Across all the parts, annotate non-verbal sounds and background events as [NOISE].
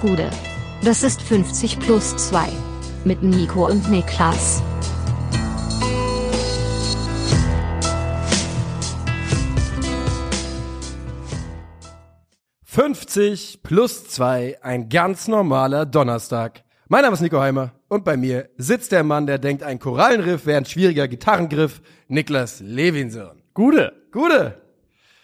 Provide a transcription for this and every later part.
Gude. Das ist 50 plus 2. Mit Nico und Niklas. »50 plus 2, ein ganz normaler Donnerstag«. Mein Name ist Nico Heimer und bei mir sitzt der Mann, der denkt, ein Korallenriff wäre ein schwieriger Gitarrengriff, Niklas Levinson. Gute. Gute.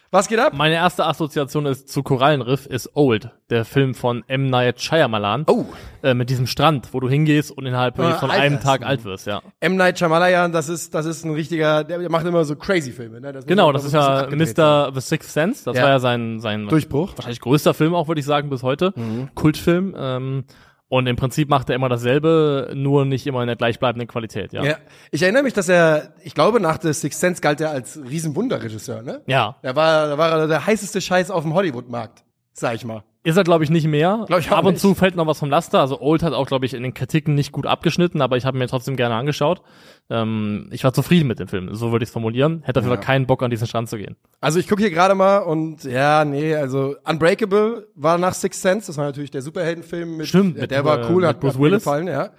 Was geht ab? Meine erste Assoziation ist zu Korallenriff ist Old, der Film von M. Night Shyamalan. Oh. Äh, mit diesem Strand, wo du hingehst und innerhalb Ah, von einem. Tag alt wirst, ja. M. Night Shyamalan, das ist, das ist ein richtiger, der macht immer so crazy Filme. Ne? Das Genau, das ist ja. Mr. The Sixth Sense. Das Ja. war ja sein, sein Durchbruch. wahrscheinlich größter Film auch, würde ich sagen, bis heute. Mhm. Kultfilm. Ähm, und im Prinzip macht er immer dasselbe, nur nicht immer in der gleichbleibenden Qualität, ja. Ja. Ich erinnere mich, dass er, ich glaube, nach The Sixth Sense galt er als Riesenwunderregisseur, ne? Ja. Er war, da war er der heißeste Scheiß auf dem Hollywood-Markt, sag ich mal. Ist er, glaube ich, nicht mehr. Glaub ich Ab und nicht. zu fällt noch was vom Laster. Also Old hat auch, glaube ich, in den Kritiken nicht gut abgeschnitten, aber ich habe mir trotzdem gerne angeschaut. Ähm, ich war zufrieden mit dem Film, so würde ich es formulieren. Hätte auf jeden Fall keinen Bock, an diesen Strand zu gehen. Also ich gucke hier gerade mal und ja, nee, also Unbreakable war nach Sixth Sense, das war natürlich der Superheldenfilm mit, Stimmt, äh, mit, der war äh, cool, hat, Bruce Willis. gefallen, ja.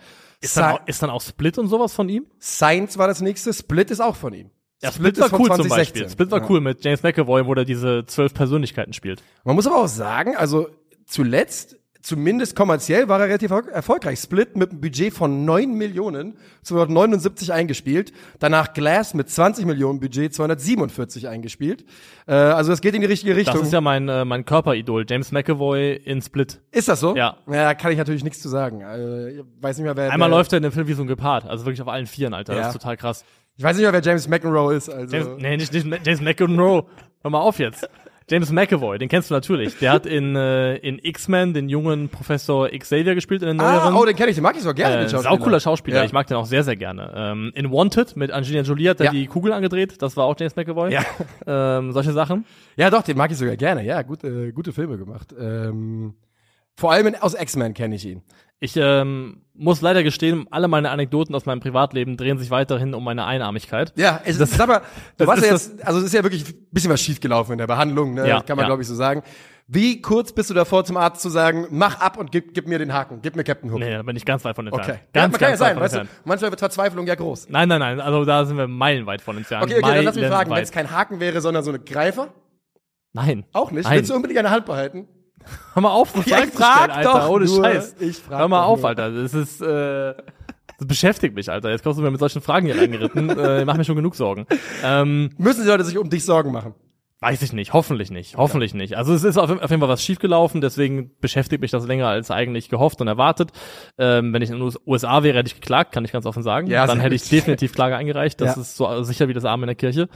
Ist dann, auch, ist dann auch Split und sowas von ihm? Science war das nächste, Split ist auch von ihm. Ja, Split, war ist von cool zum 2016. Beispiel. Split war Ja. cool mit James McAvoy, wo der diese zwölf Persönlichkeiten spielt. Man muss aber auch sagen, also zuletzt, zumindest kommerziell, war er relativ erfolg- erfolgreich. Split mit einem Budget von 9 Millionen, 279 eingespielt. Danach Glass mit 20 Millionen Budget, 247 eingespielt. Äh, also das geht in die richtige Richtung. Das ist ja mein, äh, mein Körperidol, James McAvoy in Split. Ist das so? Ja. Ja, kann ich natürlich nichts zu sagen. Also, ich weiß nicht mehr, wer. Einmal wer, läuft er in dem Film wie so ein Gepard, also wirklich auf allen Vieren, Alter. Ja. Das ist total krass. Ich weiß nicht mehr, wer James McEnroe ist. Also. James, nee, nicht, nicht James McEnroe. Hör mal auf jetzt. James McAvoy, den kennst du natürlich. Der hat in, äh, in X-Men den jungen Professor Xavier gespielt in den ah, neueren. oh, den kenne ich, den mag ich so gerne. den äh, Schauspieler. saucooler Schauspieler, Ja. ich mag den auch sehr, sehr gerne. Ähm, in Wanted mit Angelina Jolie hat er Ja. die Kugeln angedreht, das war auch James McAvoy. Ja. Ähm, solche Sachen. Ja, doch, den mag ich sogar gerne. Ja, gute, gute Filme gemacht. Ähm, vor allem in, aus X-Men kenne ich ihn. Ich ähm, muss leider gestehen, alle meine Anekdoten aus meinem Privatleben drehen sich weiterhin um meine Einarmigkeit. Ja, es ist, sag mal, [LAUGHS] du das warst ja ist jetzt, also es ist ja wirklich ein bisschen was schiefgelaufen in der Behandlung, ne? Ja, kann man ja. glaube ich so sagen. Wie kurz bist du davor zum Arzt zu sagen, mach ab und gib, gib mir den Haken, gib mir Captain Hook? Nee, da bin ich ganz weit von entfernt. Okay. Ganz, ja, kann ja ganz sein, weit von weißt du, manchmal wird Verzweiflung ja groß. Nein, nein, nein, also da sind wir meilenweit von entfernt. Okay, okay, dann lass mich fragen, wenn es kein Haken wäre, sondern so eine Greifer? Nein. Auch nicht? Nein. Willst du unbedingt eine Hand behalten? Hör mal auf, Ja, ich frag Alter, doch ohne nur. Scheiß. Ich frag Hör mal auf, nur. Alter. Das ist, äh, das beschäftigt mich, Alter. Jetzt kommst du mir mit solchen Fragen hier reingeritten. [LAUGHS] äh, mach mir schon genug Sorgen. Ähm, Müssen die Leute sich um dich Sorgen machen? weiß ich nicht. Hoffentlich nicht. Hoffentlich nicht. Also es ist auf, auf jeden Fall was schiefgelaufen. Deswegen beschäftigt mich das länger als eigentlich gehofft und erwartet. Ähm, wenn ich in den USA wäre, hätte ich geklagt, kann ich ganz offen sagen. Ja, Dann hätte ich definitiv Klage eingereicht. Das Ja. ist so sicher wie das Arm in der Kirche.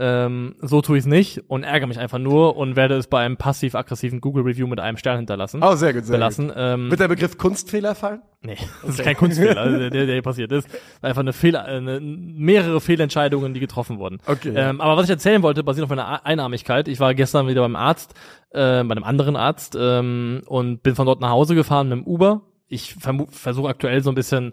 Ähm, so tue ich es nicht und ärgere mich einfach nur und werde es bei einem passiv-aggressiven Google-Review mit einem Stern hinterlassen. Oh, sehr gut, sehr belassen. Ähm, Wird der Begriff Kunstfehler fallen? Nee, [LAUGHS] das ist kein Kunstfehler, [LAUGHS] der, der hier passiert ist. Einfach eine Fehler, eine, mehrere Fehlentscheidungen, die getroffen wurden. Okay. Ähm, aber was ich erzählen wollte, basiert auf meiner Einarmigkeit. Ich war gestern wieder beim Arzt, äh, bei einem anderen Arzt, ähm, und bin von dort nach Hause gefahren mit dem Uber. Ich versuche aktuell so ein bisschen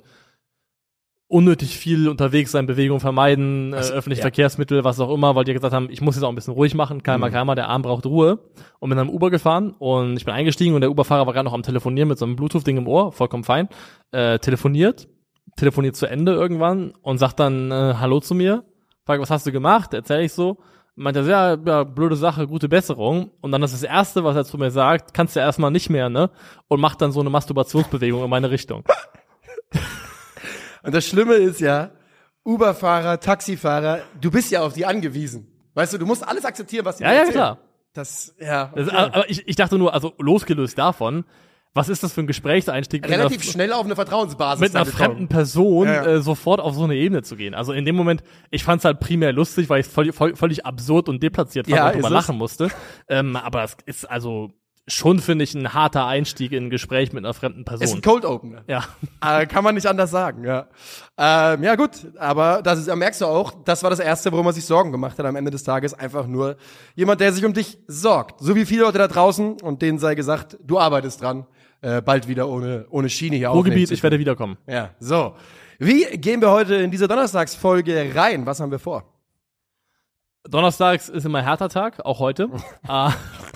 unnötig viel unterwegs sein, Bewegung vermeiden, äh, öffentliche ja. Verkehrsmittel, was auch immer, weil die gesagt haben, ich muss jetzt auch ein bisschen ruhig machen, keimer, keimer, der Arm braucht Ruhe. Und bin dann Uber gefahren und ich bin eingestiegen und der Uberfahrer war gerade noch am Telefonieren mit so einem Bluetooth-Ding im Ohr, vollkommen fein, äh, telefoniert, telefoniert zu Ende irgendwann und sagt dann äh, Hallo zu mir, fragt, was hast du gemacht? Erzähl ich so. Meint er, ja, ja, blöde Sache, gute Besserung. Und dann ist das Erste, was er zu mir sagt, kannst du erstmal nicht mehr, ne? Und macht dann so eine Masturbationsbewegung in meine Richtung. Und das Schlimme ist ja, Uberfahrer, Taxifahrer, du bist ja auf die angewiesen. Weißt du, du musst alles akzeptieren, was die Ja, dir ja, erzählen. klar. Das, ja. Das, okay. Aber ich, ich dachte nur, also losgelöst davon, was ist das für ein Gesprächseinstieg Relativ einer, schnell auf eine Vertrauensbasis. mit einer fremden Person Ja, ja. Äh, sofort auf so eine Ebene zu gehen? Also in dem Moment, ich fand es halt primär lustig, weil ich voll, voll, völlig absurd und deplatziert fand Ja, und drüber lachen musste. Ähm, aber es ist also schon, finde ich, ein harter Einstieg in ein Gespräch mit einer fremden Ist Person. ein Cold Opener. Ja. Äh, kann man nicht anders sagen, ja. Ähm, ja, gut, aber das ist, merkst du auch, das war das Erste, worum man sich Sorgen gemacht hat am Ende des Tages. Einfach nur jemand, der sich um dich sorgt. So wie viele Leute da draußen und denen sei gesagt, du arbeitest dran, äh, bald wieder ohne, ohne Schiene hier Ruhrgebiet, ich werde wiederkommen. Ja, so. Wie gehen wir heute in diese Donnerstagsfolge rein? Was haben wir vor? Donnerstags ist immer härter Tag, auch heute. [LAUGHS] ah,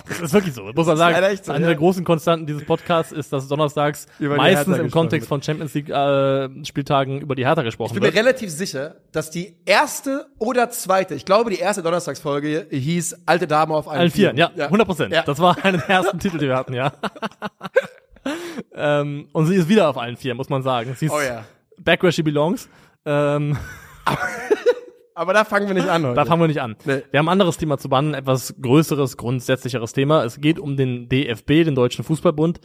Das ist wirklich so. Muss man sagen. so, Eine ja. der großen Konstanten dieses Podcasts ist, dass donnerstags meistens im Kontext von Champions League äh, Spieltagen über die Hertha gesprochen Ich bin mir wird. relativ sicher, dass die erste oder zweite, ich glaube, die erste Donnerstagsfolge hieß Alte Dame auf allen, Allen Vieren, ja, 100 Prozent. Ja. Das war einer der ersten Titel, die wir hatten, ja. [LAUGHS] ähm, und sie ist wieder auf allen Vieren, muss man sagen. Sie ist Oh ja. back where she belongs. Ähm, [LAUGHS] Aber da fangen wir nicht an heute. Da fangen wir nicht an. Nee. Wir haben ein anderes Thema zu behandeln, etwas größeres, grundsätzlicheres Thema. Es geht um den DFB, den Deutschen Fußballbund,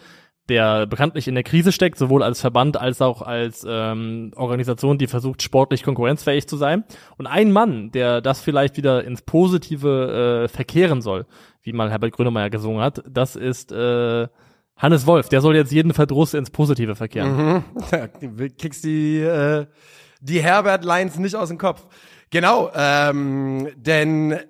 der bekanntlich in der Krise steckt, sowohl als Verband als auch als ähm, Organisation, die versucht, sportlich konkurrenzfähig zu sein. Und ein Mann, der das vielleicht wieder ins Positive äh, verkehren soll, wie mal Herbert Grönemeyer gesungen hat, das ist äh, Hannes Wolf. Der soll jetzt jeden Verdruss ins Positive verkehren. [LAUGHS] Ja, du kriegst die, äh, die Herbert Lines nicht aus dem Kopf. Genau, ähm, denn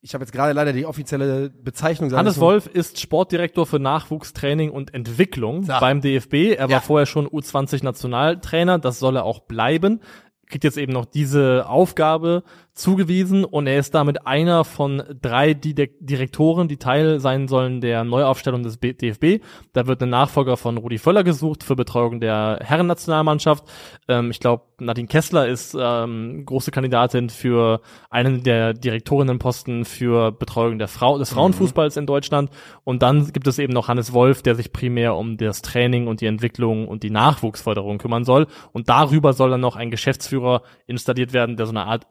ich habe jetzt gerade leider die offizielle Bezeichnung. Hannes. Wolf ist Sportdirektor für Nachwuchstraining und Entwicklung So. beim DFB. Er war Ja. vorher schon U20-Nationaltrainer, das soll er auch bleiben. Kriegt jetzt eben noch diese Aufgabe zugewiesen und er ist damit einer von drei Direktoren, die Teil sein sollen der Neuaufstellung des DFB. Da wird ein Nachfolger von Rudi Völler gesucht für Betreuung der Herrennationalmannschaft. Ähm, ich glaube, Nadine Kessler ist ähm, große Kandidatin für einen der Direktorinnenposten für Betreuung der Frau des Frauenfußballs in Deutschland. Und dann gibt es eben noch Hannes Wolf, der sich primär um das Training und die Entwicklung und die Nachwuchsförderung kümmern soll. Und darüber soll dann noch ein Geschäftsführer installiert werden, der so eine Art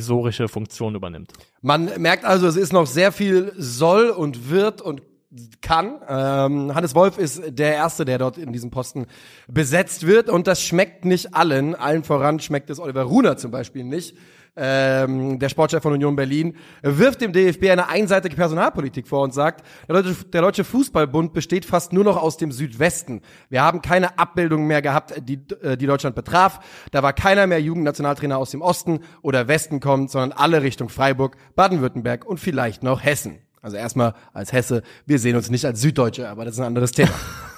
supervisorische Funktion übernimmt. Man merkt also, es ist noch sehr viel soll und wird und kann. Ähm, Hannes Wolf ist der Erste, der dort in diesem Posten besetzt wird und das schmeckt nicht allen. Allen voran schmeckt es Oliver Runer zum Beispiel nicht. Ähm, der Sportchef von Union Berlin wirft dem DFB eine einseitige Personalpolitik vor und sagt, der Deutsche, der Deutsche Fußballbund besteht fast nur noch aus dem Südwesten. Wir haben keine Abbildung mehr gehabt, die, äh, die Deutschland betraf. Da war keiner mehr Jugendnationaltrainer aus dem Osten oder Westen kommt, sondern alle Richtung Freiburg, Baden-Württemberg und vielleicht noch Hessen. Also erstmal als Hesse, wir sehen uns nicht als Süddeutsche, aber das ist ein anderes Thema. [LAUGHS]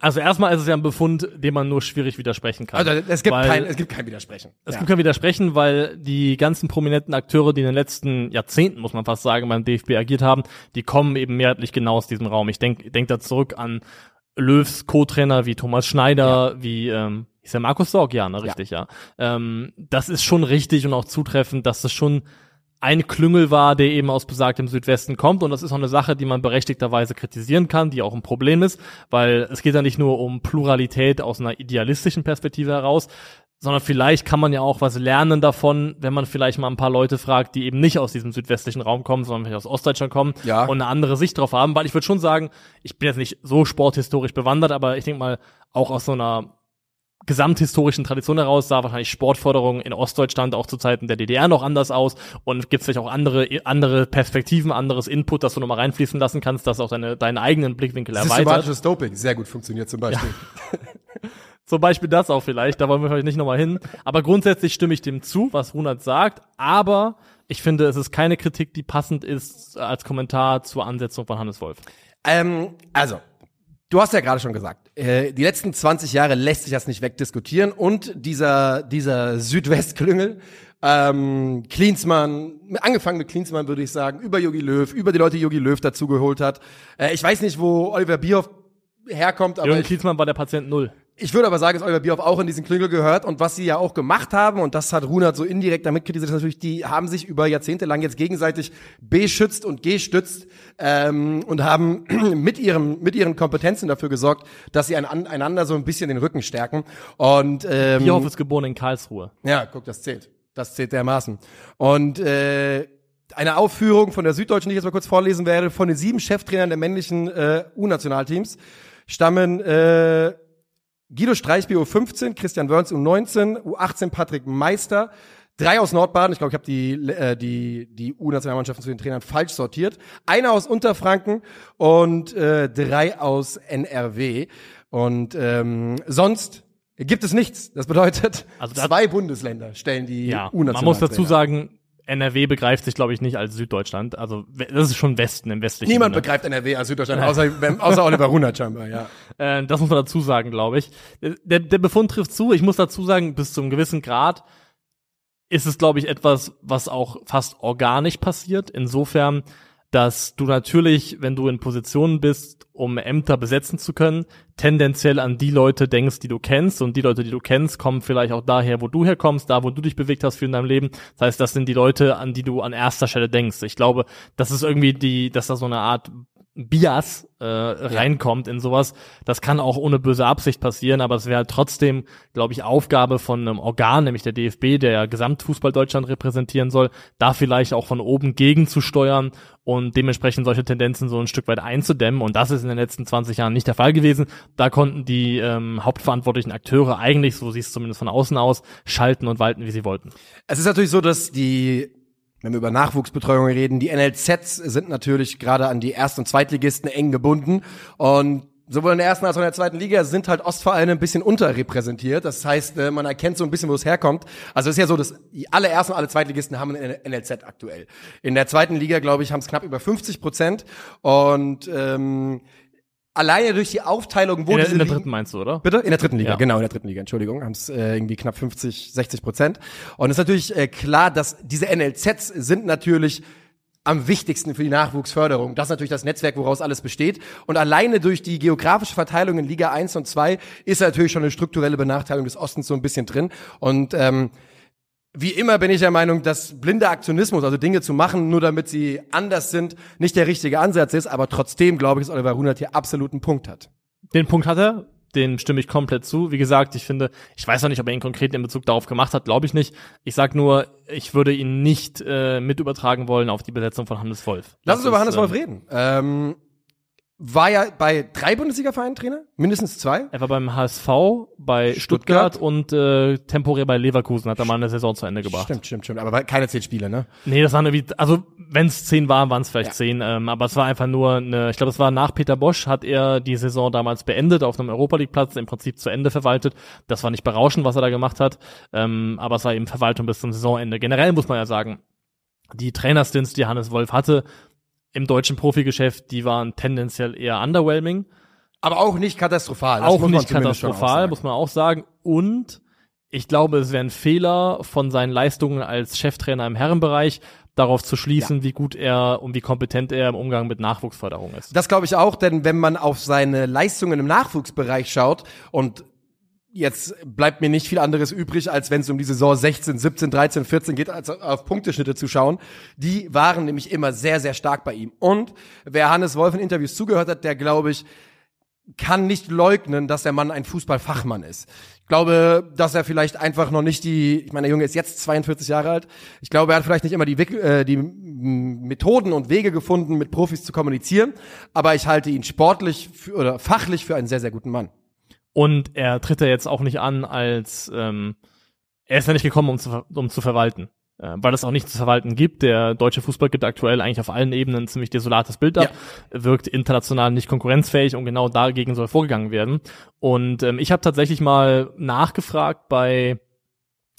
Also erstmal ist es ja ein Befund, dem man nur schwierig widersprechen kann. Also es gibt Weil- kein, es gibt kein Widersprechen. Es Ja. gibt kein Widersprechen, weil die ganzen prominenten Akteure, die in den letzten Jahrzehnten, muss man fast sagen, beim DFB agiert haben, die kommen eben mehrheitlich genau aus diesem Raum. Ich denke denk da zurück an Löws Co-Trainer wie Thomas Schneider, wie ähm, ist der Markus Sorg, ja, ne, richtig, ja. Ähm, das ist schon richtig und auch zutreffend, dass das schon ein Klüngel war, der eben aus besagtem Südwesten kommt. Und das ist auch eine Sache, die man berechtigterweise kritisieren kann, die auch ein Problem ist, weil es geht ja nicht nur um Pluralität aus einer idealistischen Perspektive heraus, sondern vielleicht kann man ja auch was lernen davon, wenn man vielleicht mal ein paar Leute fragt, die eben nicht aus diesem südwestlichen Raum kommen, sondern vielleicht aus Ostdeutschland kommen Ja. und eine andere Sicht drauf haben. Weil ich würde schon sagen, ich bin jetzt nicht so sporthistorisch bewandert, aber ich denke mal, auch aus so einer gesamthistorischen Tradition heraus sah wahrscheinlich Sportförderung in Ostdeutschland auch zu Zeiten der DDR noch anders aus und gibt es vielleicht auch andere andere Perspektiven, anderes Input, das du nochmal reinfließen lassen kannst, das auch deine, deinen eigenen Blickwinkel erweitert. Systematisches Doping, sehr gut funktioniert zum Beispiel. [LAUGHS] Zum Beispiel das auch vielleicht, da wollen wir vielleicht nicht nochmal hin. Aber grundsätzlich stimme ich dem zu, was Runert sagt, aber ich finde, es ist keine Kritik, die passend ist als Kommentar zur Ansetzung von Hannes Wolf. Ähm, also, du hast ja gerade schon gesagt, äh, die letzten 20 Jahre lässt sich das nicht wegdiskutieren und dieser, dieser Südwestklüngel, ähm, Klinsmann, angefangen mit Klinsmann würde ich sagen, über Jogi Löw, über die Leute, die Jogi Löw dazugeholt hat. Äh, ich weiß nicht, wo Oliver Bierhoff herkommt, aber Jürgen Klinsmann war der Patient Null. Ich würde aber sagen, dass Oliver Bierhoff auch in diesen Klüngel gehört und was sie ja auch gemacht haben, und das hat Runert so indirekt damit kritisiert, ist natürlich, die haben sich über Jahrzehnte lang jetzt gegenseitig beschützt und gestützt ähm, und haben [CLEARS THROAT] mit, ihrem, mit ihren Kompetenzen dafür gesorgt, dass sie ein, einander so ein bisschen den Rücken stärken. Und ähm, Bierhoff ist geboren in Karlsruhe. ja, guck, das zählt. Das zählt dermaßen. Und äh, eine Aufführung von der Süddeutschen, die ich jetzt mal kurz vorlesen werde, von den sieben Cheftrainern der männlichen äh, U-Nationalteams stammen äh, Guido Streichby U15, Christian Wörns U19, U18 Patrick Meister, drei aus Nordbaden, ich glaube, ich habe die, äh, die, die U-Nationalmannschaften zu den Trainern falsch sortiert, einer aus Unterfranken und äh, drei aus NRW. Und ähm, sonst gibt es nichts. Das bedeutet, Also da- zwei Bundesländer stellen die Ja, U-Nationaltrainer. man muss dazu sagen, NRW begreift sich, glaube ich, nicht als Süddeutschland. Also das ist schon Westen im westlichen Niemand Sinne. begreift NRW als Süddeutschland, außer, außer Oliver Runert scheinbar, ja. [LAUGHS] Äh, das muss man dazu sagen, glaube ich. Der, der Befund trifft zu. Ich muss dazu sagen, bis zu einem gewissen Grad ist es, glaube ich, etwas, was auch fast organisch passiert. Insofern, dass du natürlich, wenn du in Positionen bist, um Ämter besetzen zu können, tendenziell an die Leute denkst, die du kennst und die Leute, die du kennst, kommen vielleicht auch daher, wo du herkommst, da, wo du dich bewegt hast für in deinem Leben. Das heißt, das sind die Leute, an die du an erster Stelle denkst. Ich glaube, das ist irgendwie die, dass da so eine Art Bias äh, reinkommt in sowas. Das kann auch ohne böse Absicht passieren, aber es wäre halt trotzdem, glaube ich, Aufgabe von einem Organ, nämlich der DFB, der ja Gesamtfußball Deutschland repräsentieren soll, da vielleicht auch von oben gegenzusteuern und dementsprechend solche Tendenzen so ein Stück weit einzudämmen. Und das ist in den letzten 20 Jahren nicht der Fall gewesen. Da konnten die ähm, hauptverantwortlichen Akteure eigentlich, so siehst du zumindest von außen aus, schalten und walten, wie sie wollten. Es ist natürlich so, dass die wenn wir über Nachwuchsbetreuung reden, die NLZs sind natürlich gerade an die Erst- und Zweitligisten eng gebunden und sowohl in der ersten als auch in der zweiten Liga sind halt Ostvereine ein bisschen unterrepräsentiert. Das heißt, äh, man erkennt so ein bisschen, wo es herkommt. Also es ist ja so, dass alle ersten und alle Zweitligisten haben ein NLZ aktuell. In der zweiten Liga, glaube ich, haben es knapp über 50 Prozent. Und ähm, alleine durch die Aufteilung, wo in der, in der dritten meinst du, oder? Bitte? In der dritten Liga, ja. genau, in der dritten Liga, Entschuldigung, haben es äh, irgendwie knapp 50, 60 Prozent. Und es ist natürlich äh, klar, dass diese NLZs sind natürlich am wichtigsten für die Nachwuchsförderung. Das ist natürlich das Netzwerk, woraus alles besteht. Und alleine durch die geografische Verteilung in Liga 1 und 2 ist natürlich schon eine strukturelle Benachteiligung des Ostens so ein bisschen drin. Und ähm, wie immer bin ich der Meinung, dass blinder Aktionismus, also Dinge zu machen, nur damit sie anders sind, nicht der richtige Ansatz ist. Aber trotzdem glaube ich, dass Oliver Runert hier absoluten Punkt hat. Den Punkt hat er. Den stimme ich komplett zu. Wie gesagt, ich finde, ich weiß auch nicht, ob er ihn konkret in Bezug darauf gemacht hat, glaube ich nicht. Ich sag nur, ich würde ihn nicht äh, mit übertragen wollen auf die Besetzung von Hannes Wolf. Lass uns über Hannes Wolf ähm, reden. Ähm, war ja bei drei Bundesliga-Vereinen Trainer, mindestens zwei. Er war beim HSV, bei Stuttgart, Stuttgart und äh, temporär bei Leverkusen, hat er mal eine Saison zu Ende gebracht. Stimmt, stimmt, stimmt. Aber keine zehn Spiele, ne? Nee, das waren irgendwie, also wenn es zehn waren, waren es vielleicht ja. zehn, ähm, aber es war einfach nur eine, ich glaube, es war nach Peter Bosch, hat er die Saison damals beendet, auf einem Europa League-Platz, im Prinzip zu Ende verwaltet. Das war nicht berauschend, was er da gemacht hat, ähm, aber es war eben Verwaltung bis zum Saisonende. Generell muss man ja sagen, die Trainerstints, die Hannes Wolf hatte, im deutschen Profigeschäft, die waren tendenziell eher underwhelming. Aber auch nicht katastrophal. Das auch nicht katastrophal, muss man auch sagen. Und ich glaube, es wäre ein Fehler von seinen Leistungen als Cheftrainer im Herrenbereich, darauf zu schließen, ja. wie gut er und wie kompetent er im Umgang mit Nachwuchsförderung ist. Das glaube ich auch, denn wenn man auf seine Leistungen im Nachwuchsbereich schaut und jetzt bleibt mir nicht viel anderes übrig, als wenn es um die Saison 16, 17, 13, 14 geht, als auf Punkteschnitte zu schauen. Die waren nämlich immer sehr, sehr stark bei ihm. Und wer Hannes Wolf in Interviews zugehört hat, der glaube ich, kann nicht leugnen, dass der Mann ein Fußballfachmann ist. Ich glaube, dass er vielleicht einfach noch nicht die, ich meine, der Junge ist jetzt 42 Jahre alt. Ich glaube, er hat vielleicht nicht immer die, äh, die Methoden und Wege gefunden, mit Profis zu kommunizieren. Aber ich halte ihn sportlich für, oder fachlich für einen sehr, sehr guten Mann. Und er tritt ja jetzt auch nicht an als, ähm, er ist ja nicht gekommen, um zu, um zu verwalten. Äh, weil es auch nichts zu verwalten gibt. Der deutsche Fußball gibt aktuell eigentlich auf allen Ebenen ein ziemlich desolates Bild ab, ja. wirkt international nicht konkurrenzfähig und genau dagegen soll vorgegangen werden. Und ähm, ich habe tatsächlich mal nachgefragt bei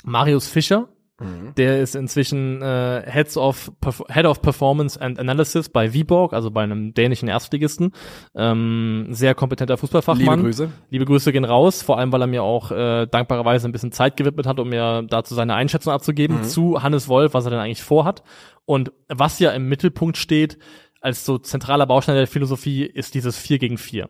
Marius Fischer, Mhm. Der ist inzwischen äh, Heads of Head of Performance and Analysis bei Viborg, also bei einem dänischen Erstligisten. Ähm, sehr kompetenter Fußballfachmann. Liebe Grüße. Liebe Grüße gehen raus, vor allem weil er mir auch äh, dankbarerweise ein bisschen Zeit gewidmet hat, um mir dazu seine Einschätzung abzugeben mhm. zu Hannes Wolf, was er denn eigentlich vorhat. Und was ja im Mittelpunkt steht, als so zentraler Baustein der Philosophie, ist dieses 4 gegen 4.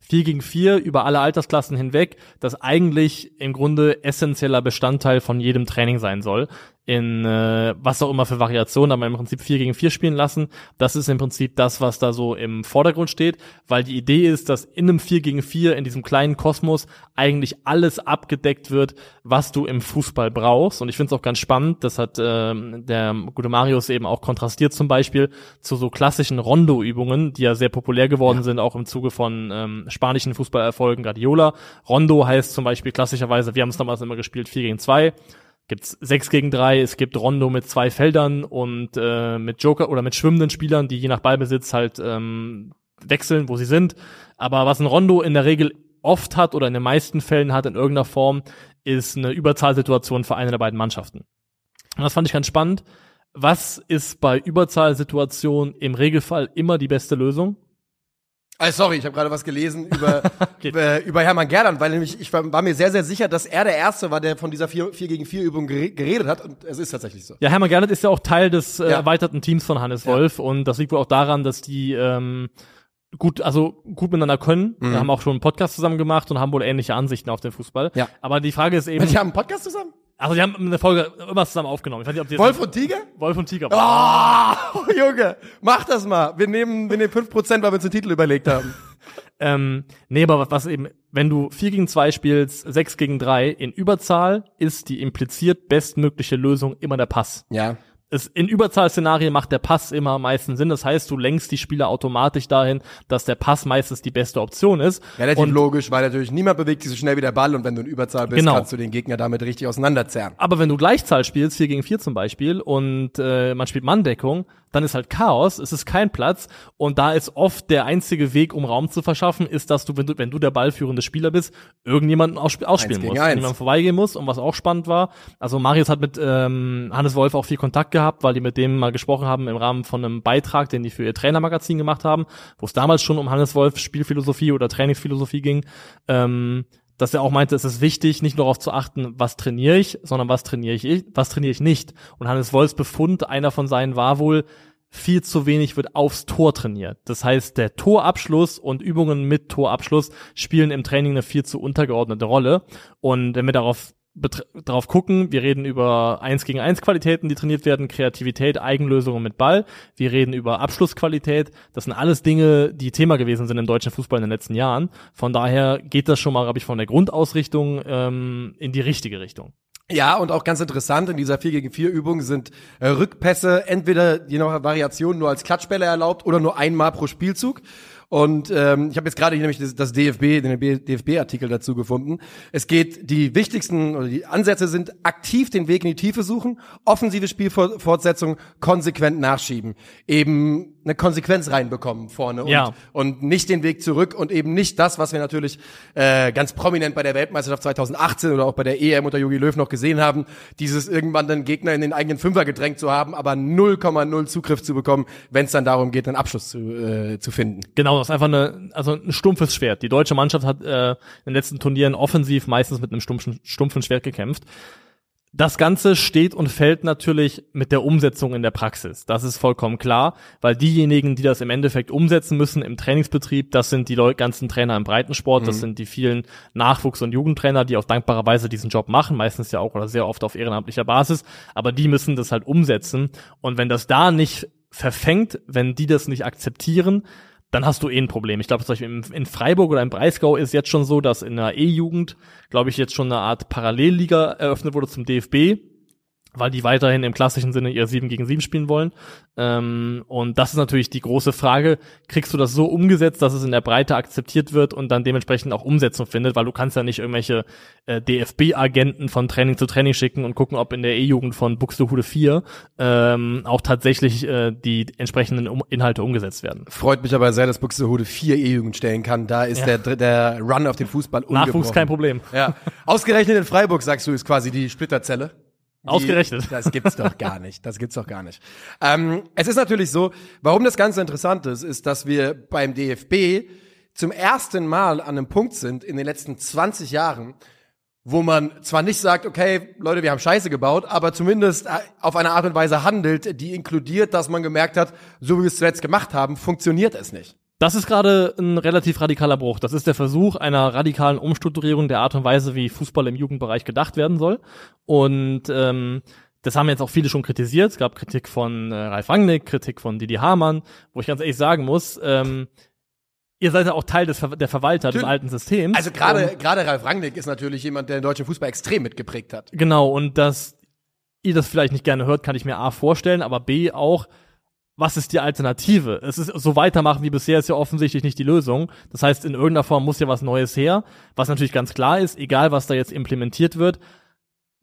4 gegen 4 über alle Altersklassen hinweg, das eigentlich im Grunde essentieller Bestandteil von jedem Training sein soll in äh, was auch immer für Variationen, aber im Prinzip 4 gegen 4 spielen lassen. Das ist im Prinzip das, was da so im Vordergrund steht, weil die Idee ist, dass in einem 4 gegen 4 in diesem kleinen Kosmos eigentlich alles abgedeckt wird, was du im Fußball brauchst. Und ich finde es auch ganz spannend, das hat äh, der gute Marius eben auch kontrastiert zum Beispiel zu so klassischen Rondo-Übungen, die ja sehr populär geworden ja. sind, auch im Zuge von ähm, spanischen Fußballerfolgen Guardiola. Rondo heißt zum Beispiel klassischerweise, wir haben es damals immer gespielt, 4 gegen 2 gibt's sechs gegen drei, es gibt Rondo mit zwei Feldern und äh, mit Joker oder mit schwimmenden Spielern, die je nach Ballbesitz halt ähm, wechseln, wo sie sind. Aber was ein Rondo in der Regel oft hat oder in den meisten Fällen hat in irgendeiner Form, ist eine Überzahlsituation für eine der beiden Mannschaften. Und das fand ich ganz spannend. Was ist bei Überzahlsituationen im Regelfall immer die beste Lösung? Also sorry, ich habe gerade was gelesen [LAUGHS] über, über, über Hermann Gerland, weil nämlich ich war, war mir sehr, sehr sicher, dass er der Erste war, der von dieser 4, 4 gegen 4 Übung geredet hat und es ist tatsächlich so. Ja, Hermann Gerland ist ja auch Teil des äh, Ja. erweiterten Teams von Hannes Wolf und das liegt wohl auch daran, dass die ähm, gut, also gut miteinander können. Wir haben auch schon einen Podcast zusammen gemacht und haben wohl ähnliche Ansichten auf den Fußball. Ja. Aber die Frage ist eben, Die haben einen Podcast zusammen? Also die haben eine Folge immer zusammen aufgenommen. Ich weiß nicht, ob die Wolf und Tiger? Wolf und Tiger. Oh, [LAUGHS] Junge, mach das mal. Wir nehmen, wir nehmen 5%, weil wir uns den Titel überlegt haben. [LAUGHS] Ähm, nee, aber was- was eben, wenn du 4 gegen 2 spielst, 6 gegen 3 in Überzahl, ist die impliziert bestmögliche Lösung immer der Pass. Ja. Es, in Überzahlszenarien macht der Pass immer am meisten Sinn. Das heißt, du lenkst die Spieler automatisch dahin, dass der Pass meistens die beste Option ist. Relativ Und logisch, weil natürlich niemand bewegt sich so schnell wie der Ball und wenn du in Überzahl bist, Genau. kannst du den Gegner damit richtig auseinanderzerren. Aber wenn du Gleichzahl spielst, 4 gegen 4 zum Beispiel, und äh, man spielt Manndeckung, dann ist halt Chaos, es ist kein Platz und da ist oft der einzige Weg, um Raum zu verschaffen, ist, dass du, wenn du, wenn du der ballführende Spieler bist, irgendjemanden aussp ausspielen musst, eins. jemand vorbeigehen muss und was auch spannend war, also Marius hat mit ähm, Hannes Wolf auch viel Kontakt gehabt, weil die mit dem mal gesprochen haben im Rahmen von einem Beitrag, den die für ihr Trainermagazin gemacht haben, wo es damals schon um Hannes Wolf Spielphilosophie oder Trainingsphilosophie ging, ähm, dass er auch meinte, es ist wichtig, nicht nur darauf zu achten, was trainiere ich, sondern was trainiere ich, was trainiere ich nicht. Und Hannes Wolfs Befund, einer von seinen war wohl, viel zu wenig wird aufs Tor trainiert. Das heißt, der Torabschluss und Übungen mit Torabschluss spielen im Training eine viel zu untergeordnete Rolle. Und wenn wir darauf darauf gucken, wir reden über 1 gegen 1 Qualitäten, die trainiert werden, Kreativität, Eigenlösungen mit Ball. Wir reden über Abschlussqualität. Das sind alles Dinge, die Thema gewesen sind im deutschen Fußball in den letzten Jahren. Von daher geht das schon mal, glaube ich, von der Grundausrichtung ähm, in die richtige Richtung. Ja, und auch ganz interessant, in dieser 4 gegen 4 Übung sind äh, Rückpässe entweder je nach Variation nur als Klatschbälle erlaubt oder nur einmal pro Spielzug. Und ähm, ich habe jetzt gerade hier nämlich das, das DFB, den DFB-Artikel dazu gefunden. Es geht, die wichtigsten oder die Ansätze sind aktiv den Weg in die Tiefe suchen, offensive Spielfortsetzung konsequent nachschieben, eben eine Konsequenz reinbekommen vorne und, Ja. und nicht den Weg zurück und eben nicht das, was wir natürlich äh, ganz prominent bei der Weltmeisterschaft 2018 oder auch bei der EM unter Jogi Löw noch gesehen haben, dieses irgendwann den Gegner in den eigenen Fünfer gedrängt zu haben, aber 0,0 Zugriff zu bekommen, wenn es dann darum geht, einen Abschluss zu, äh, zu finden. Genau, das ist einfach eine, also ein stumpfes Schwert. Die deutsche Mannschaft hat äh, in den letzten Turnieren offensiv meistens mit einem stumpfen, stumpfen Schwert gekämpft. Das Ganze steht und fällt natürlich mit der Umsetzung in der Praxis. Das ist vollkommen klar, weil diejenigen, die das im Endeffekt umsetzen müssen im Trainingsbetrieb, das sind die Leu ganzen Trainer im Breitensport, das sind die vielen Nachwuchs- und Jugendtrainer, die auch dankbarerweise diesen Job machen, meistens ja auch oder sehr oft auf ehrenamtlicher Basis, aber die müssen das halt umsetzen. Und wenn das da nicht verfängt, wenn die das nicht akzeptieren, dann hast du eh ein Problem. Ich glaube, zum Beispiel in, Freiburg oder in Breisgau ist jetzt schon so, dass in der E-Jugend, glaube ich, jetzt schon eine Art Parallelliga eröffnet wurde zum DFB, weil die weiterhin im klassischen Sinne ihr 7 gegen 7 spielen wollen. Ähm, und das ist natürlich die große Frage, kriegst du das so umgesetzt, dass es in der Breite akzeptiert wird und dann dementsprechend auch Umsetzung findet, weil du kannst ja nicht irgendwelche äh, DFB-Agenten von Training zu Training schicken und gucken, ob in der E-Jugend von Buxtehude 4 ähm, auch tatsächlich äh, die entsprechenden um Inhalte umgesetzt werden. Freut mich aber sehr, dass Buxtehude vier E-Jugend stellen kann. Da ist Ja. der, der Run auf den Fußball Nachwuchs ungebrochen. kein Problem. Ja. Ausgerechnet in Freiburg, sagst du, ist quasi die Splitterzelle. Die, Ausgerechnet. [LAUGHS] Das gibt's doch gar nicht. Das gibt's doch gar nicht. Ähm, es ist natürlich so, warum das Ganze interessant ist, ist, dass wir beim DFB zum ersten Mal an einem Punkt sind in den letzten 20 Jahren, wo man zwar nicht sagt, okay, Leute, wir haben Scheiße gebaut, aber zumindest äh, auf eine Art und Weise handelt, die inkludiert, dass man gemerkt hat, so wie wir es zuletzt gemacht haben, funktioniert es nicht. Das ist gerade ein relativ radikaler Bruch. Das ist der Versuch einer radikalen Umstrukturierung der Art und Weise, wie Fußball im Jugendbereich gedacht werden soll. Und ähm, das haben jetzt auch viele schon kritisiert. Es gab Kritik von äh, Ralf Rangnick, Kritik von Didi Hamann, wo ich ganz ehrlich sagen muss, ähm, ihr seid ja auch Teil des Ver der Verwalter des Natürlich. alten Systems. Also gerade gerade Ralf Rangnick ist natürlich jemand, der den deutschen Fußball extrem mitgeprägt hat. Genau, und dass ihr das vielleicht nicht gerne hört, kann ich mir A vorstellen, aber B auch, was ist die Alternative? Es ist so weitermachen wie bisher ist ja offensichtlich nicht die Lösung. Das heißt, in irgendeiner Form muss ja was Neues her. Was natürlich ganz klar ist, egal was da jetzt implementiert wird,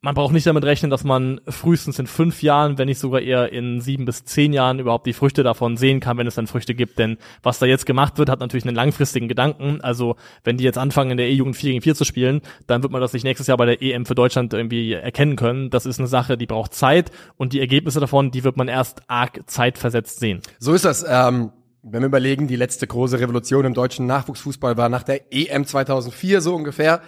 man braucht nicht damit rechnen, dass man frühestens in fünf Jahren, wenn nicht sogar eher in sieben bis zehn Jahren überhaupt die Früchte davon sehen kann, wenn es dann Früchte gibt. Denn was da jetzt gemacht wird, hat natürlich einen langfristigen Gedanken. Also wenn die jetzt anfangen, in der E-Jugend 4 gegen 4 zu spielen, dann wird man das nicht nächstes Jahr bei der EM für Deutschland irgendwie erkennen können. Das ist eine Sache, die braucht Zeit und die Ergebnisse davon, die wird man erst arg zeitversetzt sehen. So ist das. Ähm, wenn wir überlegen, die letzte große Revolution im deutschen Nachwuchsfußball war nach der EM 2004 so ungefähr.